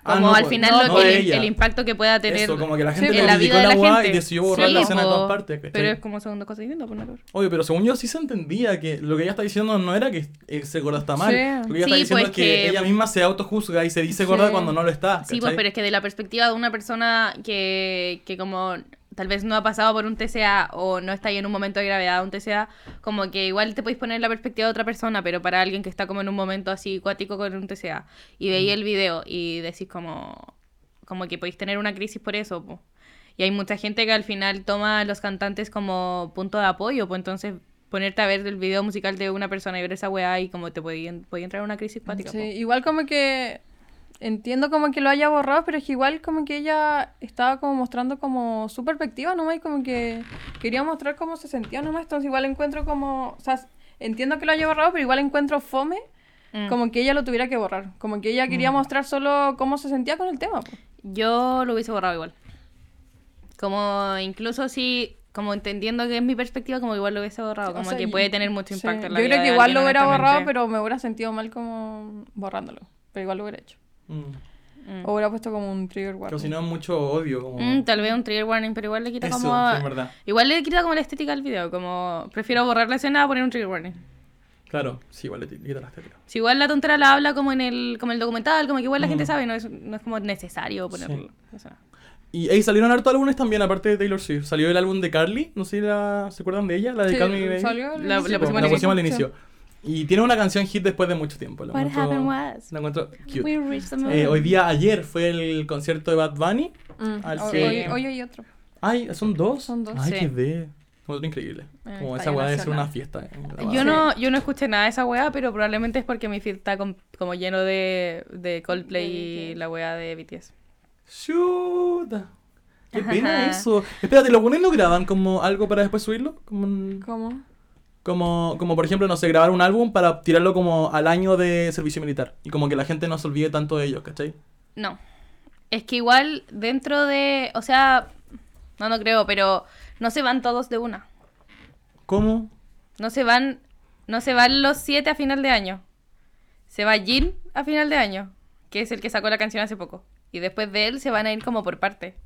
Ah, Como no, al pues, final no, lo no que de el, impacto que pueda tener Eso, como que la gente en la vida criticó de la la weá gente. y decidió borrar Sí, la escena de todas partes, ¿cachai? Pero es como segunda cosa distinta, pues, no, cabrón. Obvio, pero según yo sí se entendía que lo que ella está diciendo no era que eh, ser gorda está mal. Sí. Lo que ella Sí, está diciendo pues es que, que- ella misma se autojuzga y se dice gorda Sí. cuando no lo está. Sí, pues, pero es que de la perspectiva de una persona que, que como tal vez no ha pasado por un TCA o no está ahí en un momento de gravedad un TCA, como que igual te podéis poner en la perspectiva de otra persona, pero para alguien que está como en un momento así cuático con un TCA y veis el video y decís como, como que podéis tener una crisis por eso, po. Y hay mucha gente que al final toma a los cantantes como punto de apoyo, pues entonces ponerte a ver el video musical de una persona y ver esa weá y como te podía, podía entrar en una crisis cuática. Sí, po. igual como que entiendo como que lo haya borrado, pero es que igual como que ella estaba como mostrando como su perspectiva nomás y como que quería mostrar cómo se sentía nomás, entonces igual encuentro como, o sea, entiendo que lo haya borrado, pero igual encuentro fome Mm. como que ella lo tuviera que borrar, como que ella quería mostrar solo cómo se sentía con el tema. Yo lo hubiese borrado igual. Como incluso si, como entendiendo que es mi perspectiva, como igual lo hubiese borrado. O Como sea, que puede tener mucho sí, impacto en la Yo vida creo que igual lo hubiera borrado, pero me hubiera sentido mal como borrándolo, pero igual lo hubiera hecho. Mm. Mm. O hubiera puesto como un trigger warning. Pero si no mucho odio. Como... Mm, tal vez un trigger warning, pero igual le quita Eso, como... sí, verdad. Igual le quita como la estética al video, como... Prefiero borrar la escena a poner un trigger warning. Claro, sí, igual le quita la estética. Si igual la tontera la habla como en el, como el documental, como que igual la gente Ujú. sabe, no es, no es como necesario ponerlo. Sí. o sea. Y ahí salieron harto álbumes también, aparte de Taylor Swift. Salió el álbum de Carly, no sé si la- se acuerdan de ella, la de Sí, Baby. salió al La- la la pusimos al inicio. Y tiene una canción hit después de mucho tiempo. La What encuentro- was La encuentro cute. we reached the moon. Eh, hoy día, ayer, fue el concierto de Bad Bunny. Mm, Al hoy, que- hoy- hoy hay otro. Ay, ¿son dos? Son dos. Ay, Sí. qué de. Otro increíble. Eh, Como esa weá de ser una fiesta. eh, Yo no, yo no escuché nada de esa weá, pero probablemente es porque mi feed está com- como lleno de, de Coldplay De y la weá de BTS. Chuta. Qué pena eso. Espérate, ¿los buenos no graban como algo para después subirlo? Como, un- ¿Cómo? Como, como por ejemplo, no sé, grabar un álbum para tirarlo como al año de servicio militar. Y como que la gente no se olvide tanto de ellos, ¿cachai? No. Es que igual dentro de, o sea, no, no creo, pero no se van todos de una. ¿Cómo? No se van, no se van los siete a final de año. Se va Jin a final de año, que es el que sacó la canción hace poco. Y después de él se van a ir como por parte.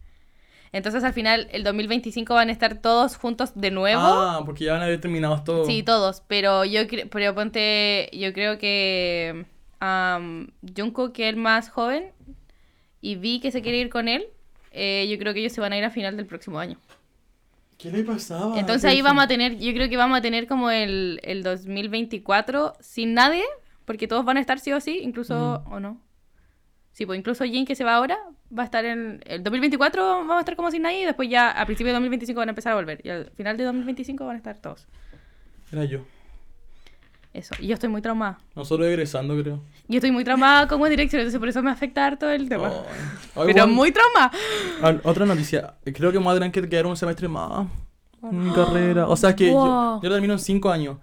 Entonces al final, el 2025 van a estar todos juntos de nuevo. Ah, porque ya van a haber terminado todo. Sí, todos, pero yo pero ponte, yo creo que um, Jungkook, que es el más joven, y Vi que se quiere ir con él, eh, yo creo que ellos se van a ir a final del próximo año. ¿Qué le pasaba? Entonces ¿Qué ahí vamos a tener, yo creo que vamos a tener como el, el 2024 sin nadie, porque todos van a estar sí o sí, incluso, o no. Sí, pues incluso Jin que se va ahora, va a estar en el 2024, vamos a estar como sin nadie, y después ya a principios de 2025 van a empezar a volver, y al final de 2025 van a estar todos. Era yo. Eso, y yo estoy muy traumada. Nosotros egresando, creo. Yo estoy muy traumada con One Direction, entonces por eso me afecta harto el tema. Ay, (laughs) Pero muy traumada. ah, Otra noticia. Creo que me voy a tener que quedar un semestre más. en Mi carrera. O sea, es que Wow. yo, yo termino en cinco años.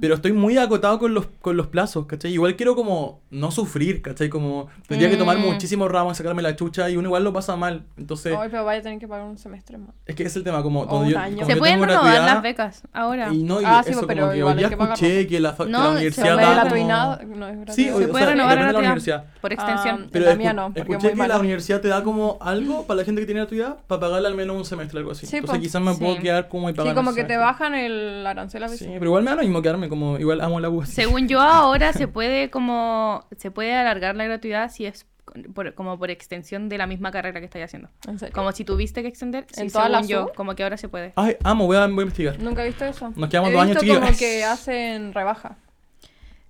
Pero estoy muy acotado con los, con los plazos, ¿cachai? Igual quiero como no sufrir, ¿cachai? Como tendría que tomar Mm. muchísimos ramos, sacarme la chucha y uno igual lo pasa mal. Entonces, Hoy, pero vaya a tener que pagar un semestre más. es que ese es el tema. Como O cuando un yo, año. como Se yo pueden tengo renovar las becas ahora. Y no, y Ah, sí, eso, pero como que igual hoy día que escuché que la, No, la se universidad da la como-. No, es. Sí, Se o puede sea, renovar la la universidad. Por extensión. Ah, Pero la mía no, escuché que la universidad te da como algo para la gente que tiene gratuidad para pagarle al menos un semestre, algo así. Sí, Entonces po. quizás me puedo Sí. quedar como y pagar Sí, como que te bajan el arancel a Sí, veces. pero igual me da lo mismo quedarme como igual amo la U. así. Según yo (laughs) ahora se puede como se puede alargar la gratuidad si es por- como por extensión de la misma carrera que estáis haciendo. Como si tuviste que extender, sí, ¿En todas según las yo, U? como que ahora se puede. Ay, amo, voy a, voy a investigar. Nunca he visto eso. Nos quedamos he dos años, visto como que hacen rebaja.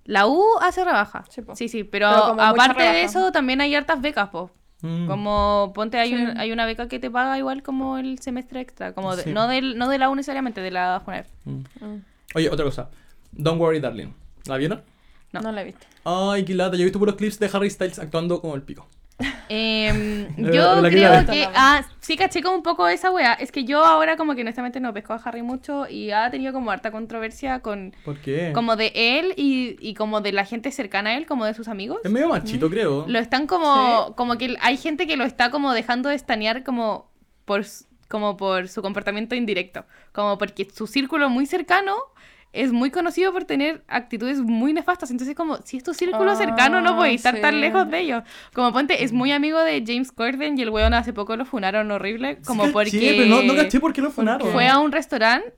La U hace rebaja. Sí. Sí, sí, pero, aparte de eso también hay hartas becas, po. Mm. Como ponte hay, Sí. un- hay una beca que te paga igual como el semestre extra, como de- Sí. no del no de la U necesariamente, de la FUNEF. Mm. Mm. Oye, otra cosa. Don't worry, darling. ¿La vieron? No. No. la he visto. Ay, qué lata. Yo he visto puros clips de Harry Styles actuando como el pico. Em, (laughs) yo la creo que. Ah, sí, caché como un poco esa wea. Es que yo ahora, como que honestamente no pesco a Harry mucho y ha tenido como harta controversia con. ¿Por qué? Como de él y, y como de la gente cercana a él, como de sus amigos. Es medio machito, creo. Lo están como. Sí. Como que hay gente que lo está como dejando de estanear como por, como por su comportamiento indirecto. Como porque su círculo muy cercano es muy conocido por tener actitudes muy nefastas. Entonces, como, si es tu círculo Ah, cercano, no puedes estar tan lejos de ellos. Como ponte, es muy amigo de James Corden y el weón hace poco lo funaron horrible. Como Sí, porque caché, pero no, no caché por qué lo funaron. fue a un restaurante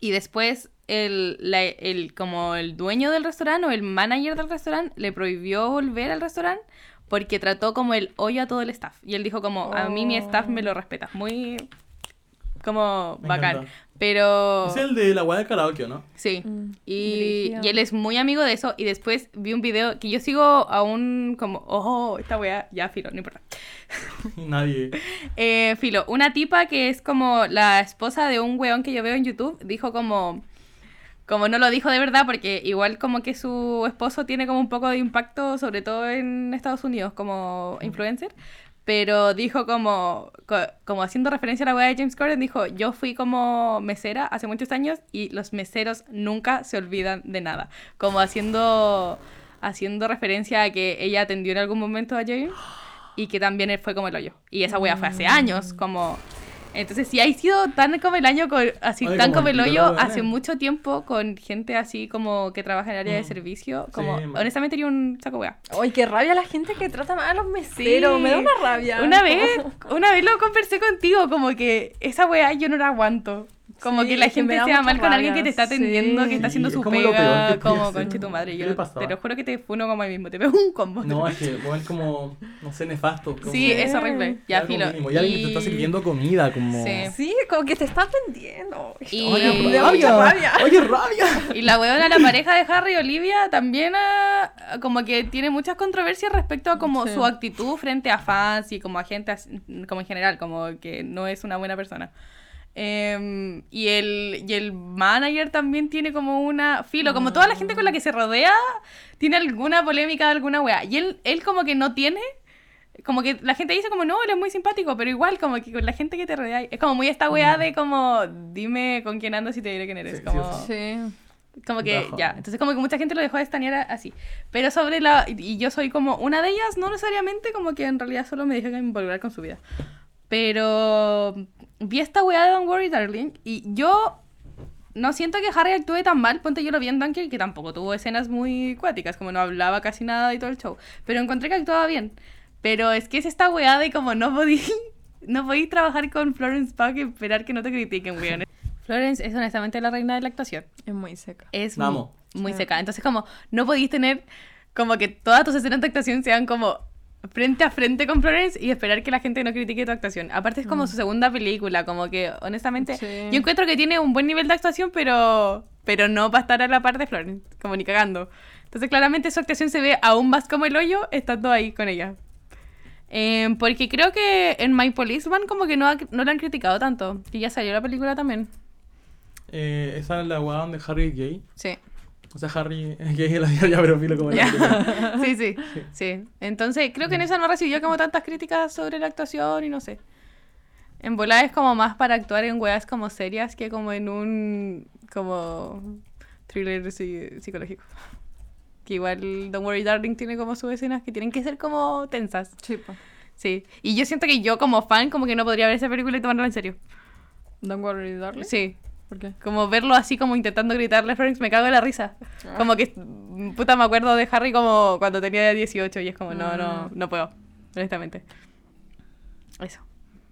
y después el, la- el como el dueño del restaurante o el manager del restaurante le prohibió volver al restaurante porque trató como el hoyo a todo el staff y él dijo como a mí mi staff me lo respeta muy como Me bacán. encanta. pero Es el de la guada de karaoke, ¿o ¿no? sí. Mm, y, y él es muy amigo de eso. Y después vi un video que yo sigo a un como oh esta wea ya filo no importa (laughs) Nadie. (laughs) eh, filo, una tipa que es como la esposa de un weón que yo veo en YouTube, dijo como, como no lo dijo de verdad, porque igual como que su esposo tiene como un poco de impacto, sobre todo en Estados Unidos, como influencer, pero dijo como, co- como haciendo referencia a la weá de James Corden, dijo, yo fui como mesera hace muchos años y los meseros nunca se olvidan de nada, como haciendo, haciendo referencia a que ella atendió en algún momento a James y que también él fue como el hoyo. Y esa wea fue hace años, como... Entonces, si ha sido tan como el año, con- así Ay, tan como como el hoyo, hace mucho tiempo con gente así como que trabaja en el área de Mm. servicio, como Sí, honestamente tenía un saco wea. Ay, qué rabia la gente que trata mal a los meseros. Sí. Me da una rabia. Una (laughs) vez, una vez lo conversé contigo, como que esa wea yo no la aguanto. Como Sí, que la gente sea mucha mal con alguien que te está atendiendo, sí. que está haciendo es su como pega, como conche tu madre. ¿Qué Yo te lo juro que te funo como ahí mismo, te pego un combo. No, (laughs) es que, es como, no sé, nefasto. como- Sí, es horrible. Ya, algo filo. mínimo. Y alguien que te está sirviendo comida, como... Sí. Sí, como que te está vendiendo. Y- Oye, rabia. Oye, rabia. Y la weona, la pareja de Harry y Olivia, también ah, como que tiene muchas controversias respecto a como Sí. su actitud frente a fans y como a gente, como en general, como que no es una buena persona. Em, y, el, y el manager también tiene como una filo, como toda la gente con la que se rodea tiene alguna polémica de alguna wea. Y él, él como que no tiene, como que la gente dice como no, él es muy simpático, pero igual como que con la gente que te rodea es como muy esta wea de como dime con quién andas y te diré quién eres. Sí, como... sí. Como que Bajo. ya, entonces como que mucha gente lo dejó de estanear así. Pero sobre la... Y y yo soy como una de ellas, no necesariamente, como que en realidad solo me dejé involucrar con su vida. Pero vi esta weá de Don't Worry Darling y yo no siento que Harry actúe tan mal. Ponte yo lo vi en Dunkirk que tampoco tuvo escenas muy cuáticas, como no hablaba casi nada y todo el show. Pero encontré que actuaba bien. Pero es que es esta weá de como no podí, (laughs) no podí trabajar con Florence Pugh y esperar que no te critiquen, weón. (laughs) Florence es honestamente la reina de la actuación Es muy seca. es amo. muy Sí. seca. Entonces, como, no podéis tener como que todas tus escenas de actuación sean como frente a frente con Florence y esperar que la gente no critique tu actuación. Aparte es como su segunda película, como que honestamente Sí. yo encuentro que tiene un buen nivel de actuación, pero pero no va a estar a la par de Florence, como ni cagando. Entonces claramente su actuación se ve aún más como el hoyo estando ahí con ella. Eh, porque creo que en My Policeman como que no, ha- no la han criticado tanto, que ya salió la película también. Eh, esa es la weá donde Harry es gay. Sí. O sea, Harry (laughs) es gay en la vida, ya, pero filo como la (laughs) sí, sí, sí. Entonces, creo que en esa no recibió como tantas críticas sobre la actuación y no sé. En volada es como más para actuar en weas como serias que como en un como thriller psi- psicológico. Que igual Don't Worry Darling tiene como sus escenas que tienen que ser como tensas. Sí. Sí. Y yo siento que yo como fan como que no podría ver esa película y tomármela en serio. Don't worry, darling. Sí. ¿Por qué? Como verlo así como intentando gritarle Florence, me cago en la risa. Como que, mm, puta, me acuerdo de Harry como cuando tenía 18 y es como, no, no, no puedo, honestamente. Eso.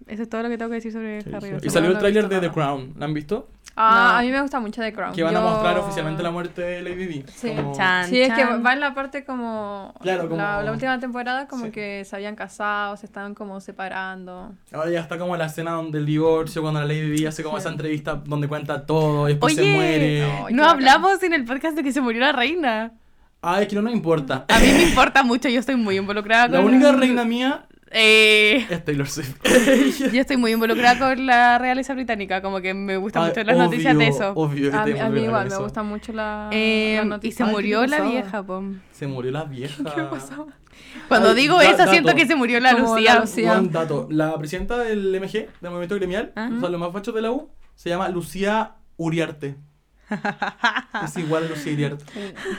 Eso es todo lo que tengo que decir sobre Harry. Y Osborn. salió el no he tráiler de The. Crown. ¿La han visto? Ah, No. a mí me gusta mucho The Crown. Que van a Yo- mostrar oficialmente la muerte de Lady Di. Sí. Como- Chan. Sí, es que Chan. va en la parte como... Claro, como- La, la última temporada como Sí. que se habían casado, se estaban como separando. Ahora ya está como la escena donde el divorcio, cuando la Lady Di hace como esa entrevista donde cuenta todo y después se Oye, muere. No, no hablamos en el podcast de que se murió la reina. Ah, es que no nos importa. A mí me importa mucho, yo estoy muy involucrada La con... única reina mía Eh, es Taylor Swift. (laughs) yo estoy muy involucrada con la realeza británica, como que me gustan Ay, mucho las noticias de obvio, eso. Obvio que A, mí- a mí igual, me eso. gusta mucho la, Eh, las y noticias. se Ay, ¿qué murió la vieja, po. Se murió la vieja. ¿Qué pasaba? Cuando Ay, digo da- eso, siento dato. que se murió la Lucía. la Lucía. Buen dato. La presidenta del MG, del movimiento gremial, Ah. o sea, los más fachos de la U, se llama Lucía Uriarte. (laughs) es igual a Lucía Uriarte.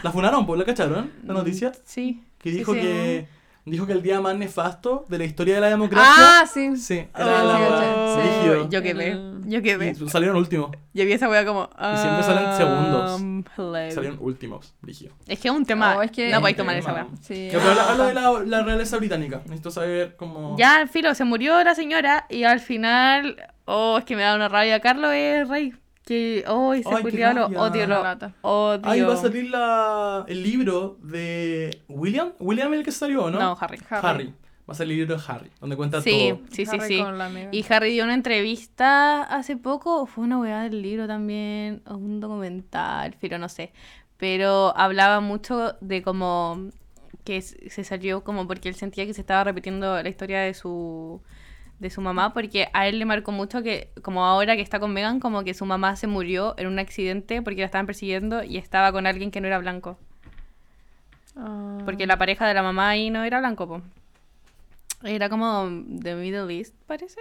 La funaron, pues, ¿la cacharon? La noticia. Sí. Que Sí, dijo sí. que dijo que el día más nefasto de la historia de la democracia. Ah, sí. Sí, era Sí, la sí. Yo quedé. Yo quedé. Y salieron últimos. Yo vi esa wea como. Y siempre salen segundos. um, hello. Salieron últimos, brígido. Es que es un tema. Oh, es que- no podéis tomar esa wea. Sí. Ya, pero habla, habla de la, la realeza británica. Necesito saber cómo. Ya, filo, se murió la señora y al final. Oh, es que me da una rabia. Carlos es rey. Que. Oh, ese Ay, lo odio, lo odio. Ahí va a salir la, el libro de William. William es el que salió, ¿no? No, Harry. Harry. Va a salir el libro de Harry, donde cuenta Sí, todo. sí, sí, Harry sí. con la amiga. Y Harry dio una entrevista hace poco, o fue una weá del libro también, o un documental, pero no sé. Pero hablaba mucho de cómo que se salió como porque él sentía que se estaba repitiendo la historia de su de su mamá, porque a él le marcó mucho que, como ahora que está con Megan, como que su mamá se murió en un accidente porque la estaban persiguiendo y estaba con alguien que no era blanco. Ah. Porque la pareja de la mamá ahí no era blanco, po. Era como de Middle East, parece,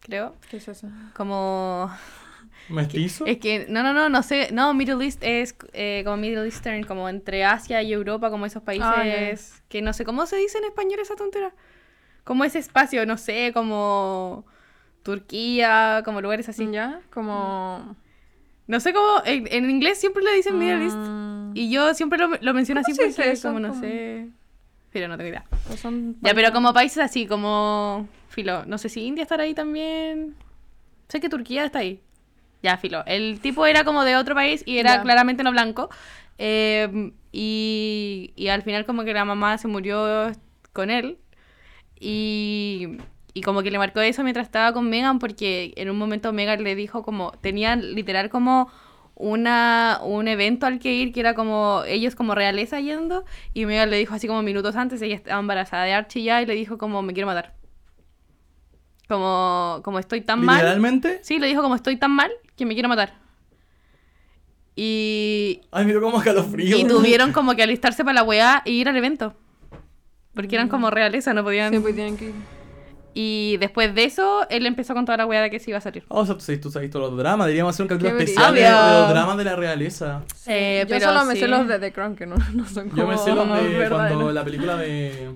creo. ¿Qué es eso? Como... (laughs) ¿Mestizo? Es que, no, no, no, no sé. No, Middle East es eh, como Middle Eastern, como entre Asia y Europa, como esos países Ah, ya. que no sé cómo se dice en español esa tontera. Como ese espacio, no sé, como Turquía, como lugares así. ¿Ya? Como... No sé cómo, en, en inglés siempre le dicen Middle East. Mm, Y yo siempre lo, lo menciono ¿Cómo así porque eso? como no sé. Pero no tengo idea. pues son Ya, pero como países así, como filo, no sé si India estará ahí también. Sé que Turquía está ahí. Ya, filo. El tipo era como de otro país y era Ya. claramente no blanco. Eh, y, y al final como que la mamá se murió con él. Y, y como que le marcó eso mientras estaba con Megan porque en un momento Megan le dijo como, tenían literal como una, un evento al que ir que era como ellos como realeza yendo y Megan le dijo así como minutos antes, ella estaba embarazada de Archie ya y le dijo como me quiero matar. Como, como estoy tan mal. Literalmente. Sí, le dijo como estoy tan mal que me quiero matar. Y, Ay, mira como escalofrío. y tuvieron (laughs) como que alistarse para la weá e ir al evento. Porque eran como realeza, no podían. Sí, pues tienen que. Y después de eso, él empezó con toda la weá de que se iba a salir. Oh, o sea, tú sabes, tú sabes todos los dramas. Deberíamos hacer un capítulo especial de, los dramas de la realeza. Eh, Yo pero solo me sí. sé los de The Crown, que no, no son como Yo me sé los (laughs) de cuando la película de,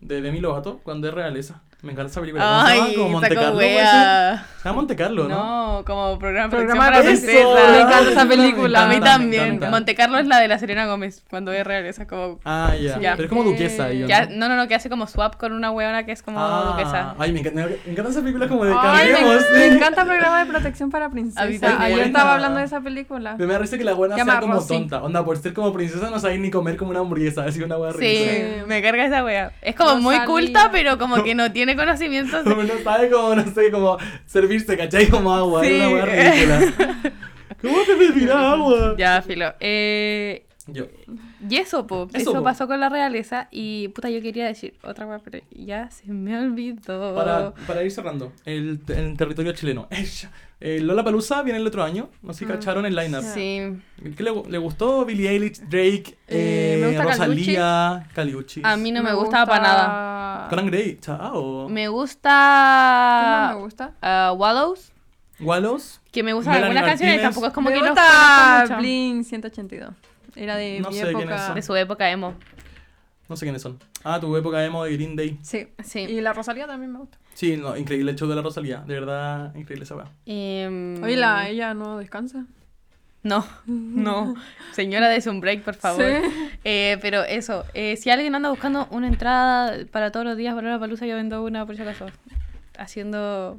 de Demi Lovato, cuando es realeza. Me encanta esa película. ¿Cómo se llama? Ay, Como Monte Carlo. Se Monte Carlo, ¿no? No, como programa, de Programa para Eso, princesa. Me encanta esa película. A mí también. Monte Carlo es la de la Serena Gómez, cuando es realeza, como... Ah, ya. Ya. Pero es como duquesa. ¿no? no, no, que hace como swap con una weona que es como Ah, duquesa. Ay, me encanta, me encanta esa película como de Ay, cambiamos. me, me encanta el (laughs) programa de protección para princesa. Ayer estaba hablando de esa película. Me da risa que la buena sea como Rosy. tonta. Onda, por ser como princesa no sabéis ni comer como una hamburguesa. Así una hueá Sí, me carga esa wea. Es como muy culta, pero como que no tiene (laughs) conocimientos. de- (laughs) no sabe como, no sé, como servirse, ¿cachai? Como agua. Sí. Es una ridícula. (laughs) ¿Cómo te servirá agua? Ya, filo. Eh, Yo. y eso, po. Eso, Eso, po. pasó con la realeza. Y puta, yo quería decir otra wea, pero ya se me olvidó. Para, para ir cerrando, el, el territorio chileno. (laughs) Ella. Eh, Lola Palusa viene el otro año. No sé si cacharon el lineup. Sí. ¿Qué le, le gustó? Billie Eilish, Drake, Eh, eh, me gusta Rosalía, Caliuchis. A mí no me, gustaba para nada. Conan Gray, chao. Me ¿Qué gusta. más me gusta? ah, Wallows. Wallows. Que me gustan algunas canciones, tampoco es como me que gusta conozco mucho. Blink 182. Era de No mi sé quiénes época. son. De su época emo. No sé quiénes son. Ah, tu época emo de Green Day. Sí. Sí. Y la Rosalía también me gusta. Sí, no, increíble el show de la Rosalía. De verdad, increíble esa weá. Em, Oye, la, ella no descansa. No, no. (laughs) Señora, des un break, por favor. Sí. Eh, pero eso, eh, si alguien anda buscando una entrada para todos los días para la palusa, yo vendo una por si acaso. Haciendo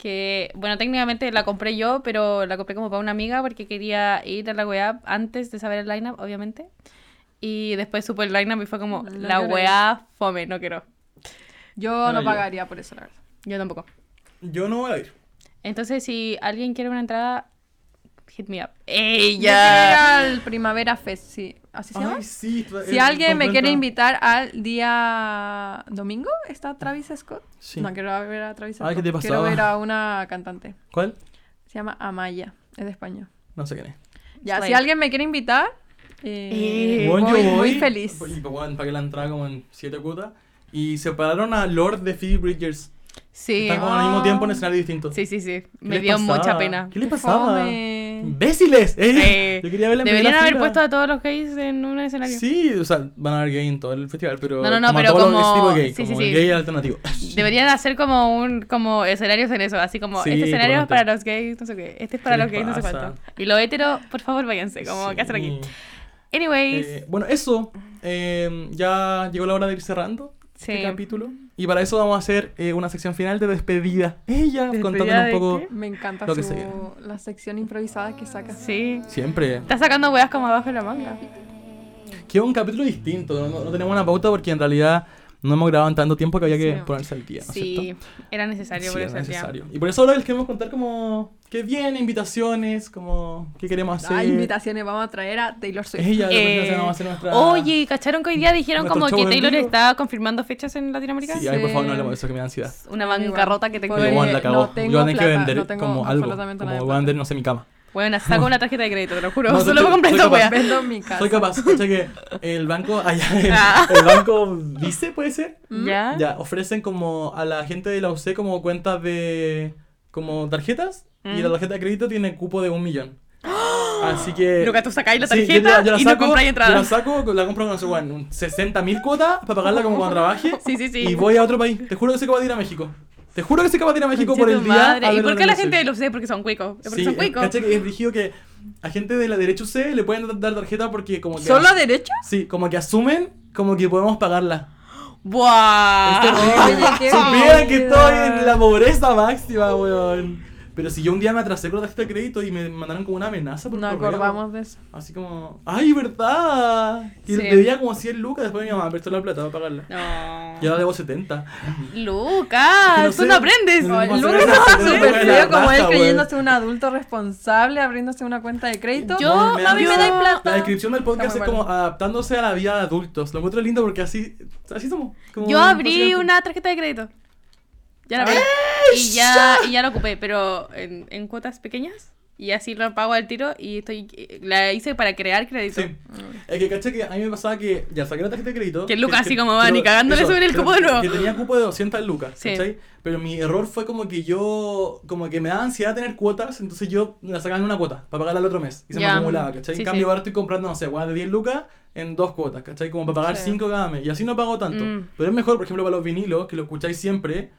que, bueno, técnicamente la compré yo, pero la compré como para una amiga porque quería ir a la weá antes de saber el lineup, obviamente. Y después supo el lineup y fue como, No la weá fome, no quiero. Yo Bueno, no yo. pagaría por eso, la verdad. Yo tampoco. Yo no voy a ir. Entonces, si alguien quiere una entrada, hit me up. Yo quiero ¡Ella! ir al Primavera Fest, sí. ¿Así se llama? Ay, sí. Si alguien me quiere invitar al día domingo, ¿está Travis Scott? Sí. No, quiero ver a Travis Scott. Ay, ¿qué te Quiero ver a una cantante. ¿Cuál? Se llama Amaya. Es de España. No sé quién es. Ya, Slay. si alguien me quiere invitar, eh, Eh, Bueno, voy yo muy voy, feliz. Y bueno, pagué la entrada como en 7 cuotas. Y separaron a Lord de Phoebe Bridgers. Sí. Están como al mismo tiempo en escenarios distintos. Sí, sí, sí. ¿Qué Me dio pasaba? mucha pena. ¿Qué le pasaba? fome. ¡Imbéciles! ¡Eh! (laughs) Eh, Yo quería verla en Deberían haber fila. puesto a todos los gays en un escenario. Sí, o sea, van a haber gay en todo el festival, pero. No, no, no, como pero lo- como- tipo gay, sí, sí, como sí. el gay alternativo. (laughs) Deberían hacer como un como escenarios en eso, así como este escenario es para los gays, no sé qué, este es para ¿Qué los gays, no sé cuánto. Y los heteros, por favor, váyanse, como ¿qué hacen aquí? Sí. Anyways, Eh, bueno, eso. eh, ya llegó la hora de ir cerrando Sí. este capítulo. Y para eso vamos a hacer eh, una sección final de despedida. Ella ¿Despedida contándonos de un poco. qué? Me encanta Lo que su, la sección improvisada que saca. sí. Siempre. Está sacando weas como abajo de la manga. Que es un capítulo distinto. No, no tenemos una pauta porque en realidad no hemos grabado en tanto tiempo que había que Sí. ponerse al día. ¿no es Sí, cierto? era necesario Sí, ese día. necesario. Y por eso ahora les queremos contar como qué viene, invitaciones, como qué queremos hacer. Ah, invitaciones, vamos a traer a Taylor Swift. Ella, Eh, vamos a hacer nuestra... Oye, ¿cacharon que hoy día dijeron como que Taylor está confirmando fechas en Latinoamérica? Sí, ay, por favor, no hablemos de eso que me da ansiedad. Una bancarrota que tengo Yo voy a tener que vender no tengo como algo. Como de voy a vender, no sé, mi cama. Bueno, saco una tarjeta de crédito, te lo juro. No, Solo soy esa capaz. wea. Vendo mi casa. Soy capaz, (laughs) cacha que el banco, allá, el, Ah. el banco Vice, ¿puede ser? ¿Ya? Ya, ofrecen como a la gente de la UC como cuentas de, como tarjetas, y Mm. la tarjeta de crédito tiene cupo de un millón. (gasps) Así que... Luca, tú sacáis la Sí, yo tarjeta yo la y no compráis Yo entrada. la saco, la compro con no sé, bueno, 60 mil cuotas para pagarla como cuando trabaje. (laughs) Sí, sí, sí. Y voy a otro país. Te juro que soy capaz de ir a México. Te juro que soy capaz de ir a México por el día. a ¿Y por qué la gente Swift. lo sé? Porque son cuicos. Porque Sí, son cuicos. cacha que es rígido que a gente de la derecha UC le pueden dar tarjeta porque como que... ¿Solo a derecha? Sí, como que asumen como que podemos pagarla. ¡Buah! Es (laughs) Supieran que estoy en la pobreza máxima, weón. Pero si yo un día me atrasé con la tarjeta de crédito y me mandaron como una amenaza por No correo, acordamos de eso. Así como, ¡ay, verdad! Y Sí. debía como 100 lucas, después mi mamá me prestó la plata para pagarla. No. Y ahora debo 70. Lucas, no tú sé. no aprendes. No, Lucas no, súper feo como él creyéndose un adulto responsable, abriéndose una cuenta de crédito. Yo- me a mí da- me dais plata. La descripción del podcast es como adaptándose a la vida de adultos. Lo encuentro lindo porque así, así somos. como Yo abrí una tarjeta de crédito. Ya la abrí. Y ya, y ya la ocupé, pero en, en cuotas pequeñas. Y así lo pago al tiro y estoy la hice para crear crédito. Sí. Es que caché que a mí me pasaba que ya saqué la tarjeta de crédito. Que Lucas así como va, ni cagándole sobre el cupo de nuevo. Que tenía cupo de 200 lucas, Sí. ¿cachai? Pero mi error fue como que yo, como que me daba ansiedad tener cuotas, entonces yo la sacaba en una cuota para pagarla el otro mes. Y se Ya. me acumulaba, ¿cachai? Sí, en cambio ahora estoy comprando, no sé, weas de 10 lucas en dos cuotas, ¿cachai? Como para pagar Sí. 5 cada mes. Y así no pago tanto. Mm. Pero es mejor, por ejemplo, para los vinilos, que lo escucháis siempre,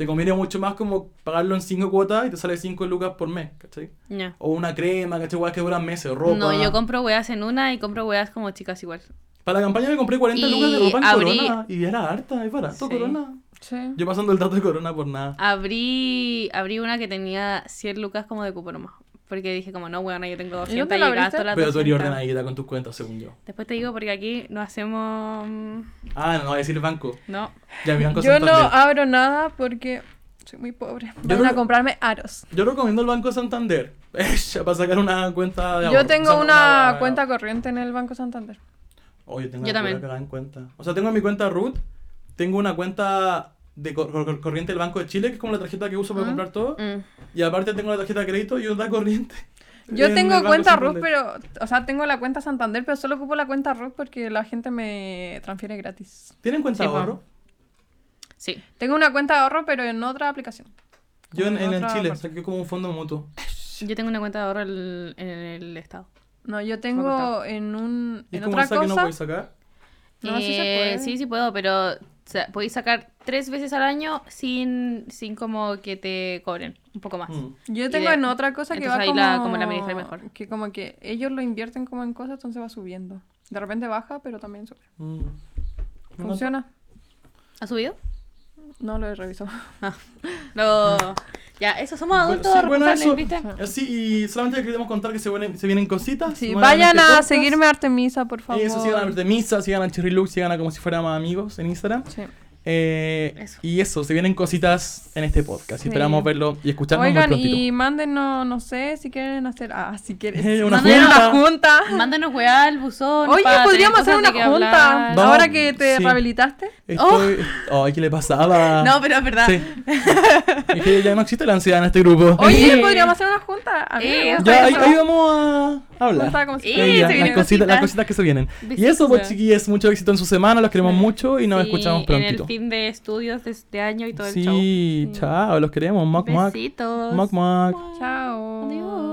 te conviene mucho más como pagarlo en 5 cuotas y te sale 5 lucas por mes, ¿cachai? Ya. O una crema, ¿cachai? Weas que duran meses, ropa. No, yo compro weas en una y compro weas como chicas igual. Para la campaña me compré 40 Y lucas de ropa en abrí- Corona y era harta, es barato Sí. Corona. Sí. Yo pasando el dato de Corona por nada. Abrí, abrí una que tenía 100 lucas como de cupo nomás. Porque dije como, no, weona, yo tengo 200 dónde y, la gasto las Pero tú eres 200. ordenadita con tus cuentas, según yo. Después te digo porque aquí no hacemos... mm, Ah, no, voy a decir banco. No. Ya, mi banco Yo no abro nada porque soy muy pobre. Yo Van a no- comprarme aros. Yo recomiendo el Banco Santander. (laughs) Para sacar una cuenta de Yo ahorro. tengo O sea, una cuenta corriente en el Banco Santander. Tengo Yo una también. pura cagada en cuenta. O sea, tengo mi cuenta root, tengo una cuenta de cor- cor- corriente del Banco de Chile, que es como la tarjeta que uso para Ah. comprar todo. Mm. Y aparte tengo la tarjeta de crédito y otra corriente. (laughs) Yo tengo cuenta Santander. pero. O sea, tengo la cuenta Santander, pero solo ocupo la cuenta RUT porque la gente me transfiere gratis. ¿Tienen cuenta Sí, ahorro? Sí. Tengo una cuenta de ahorro, pero en otra aplicación. Yo en, en el Chile, parte. saqué como un fondo mutuo. Yo tengo una cuenta de ahorro el- en el estado. No, yo tengo en un. ¿Y En como otra esa que no cosa. puedes sacar? No, sí se Eh, puede. Sí, sí puedo, pero sa- podéis sacar tres veces al año sin, sin como que te cobren un poco más. Mm. Yo tengo de- en otra cosa que va ahí como... la- como la mejor. Que como que ellos lo invierten como en cosas, entonces va subiendo. De repente baja, pero también sube. Mm. ¿Funciona? ¿Ha subido? No lo he revisado. (laughs) No. Ya, eso somos adultos sí, bueno, eso. ¿viste? Así, y solamente queremos contar que se vienen, se vienen cositas. Sí, vayan a podcast. seguirme a Artemisa, por favor. Eso, sigan a Artemisa, sigan a Cherry Lux, sigan a como si fuéramos amigos en Instagram. Sí. Eh, Eso. Y eso, se vienen cositas en este podcast. Sí. Esperamos verlo y escucharnos muy Oigan, prontito. y mándenos, no sé, si quieren hacer... Ah, si quieren... (laughs) Eh, una junta. junta. Mándanos weá al buzón. Oye, podríamos hacer una junta. No, Ahora que te sí. rehabilitaste. Estoy... Ay, ¿qué le pasaba? No, pero es verdad. Sí. Es que ya no existe la ansiedad en este grupo. Oye, (laughs) podríamos hacer una junta. A mí me Eh, gusta ya, ahí, eso. ahí vamos a hablar. Junta como si se las, cositas, las cositas. cositas que se vienen. Y eso, pues, chiquillos, mucho éxito en su semana. Los queremos Sí. mucho y nos Sí, escuchamos En prontito. el fin de estudios de este año y todo el show. Sí, chao, los queremos. Mock, mock. Besitos. Mock, mock. Chao. Adiós.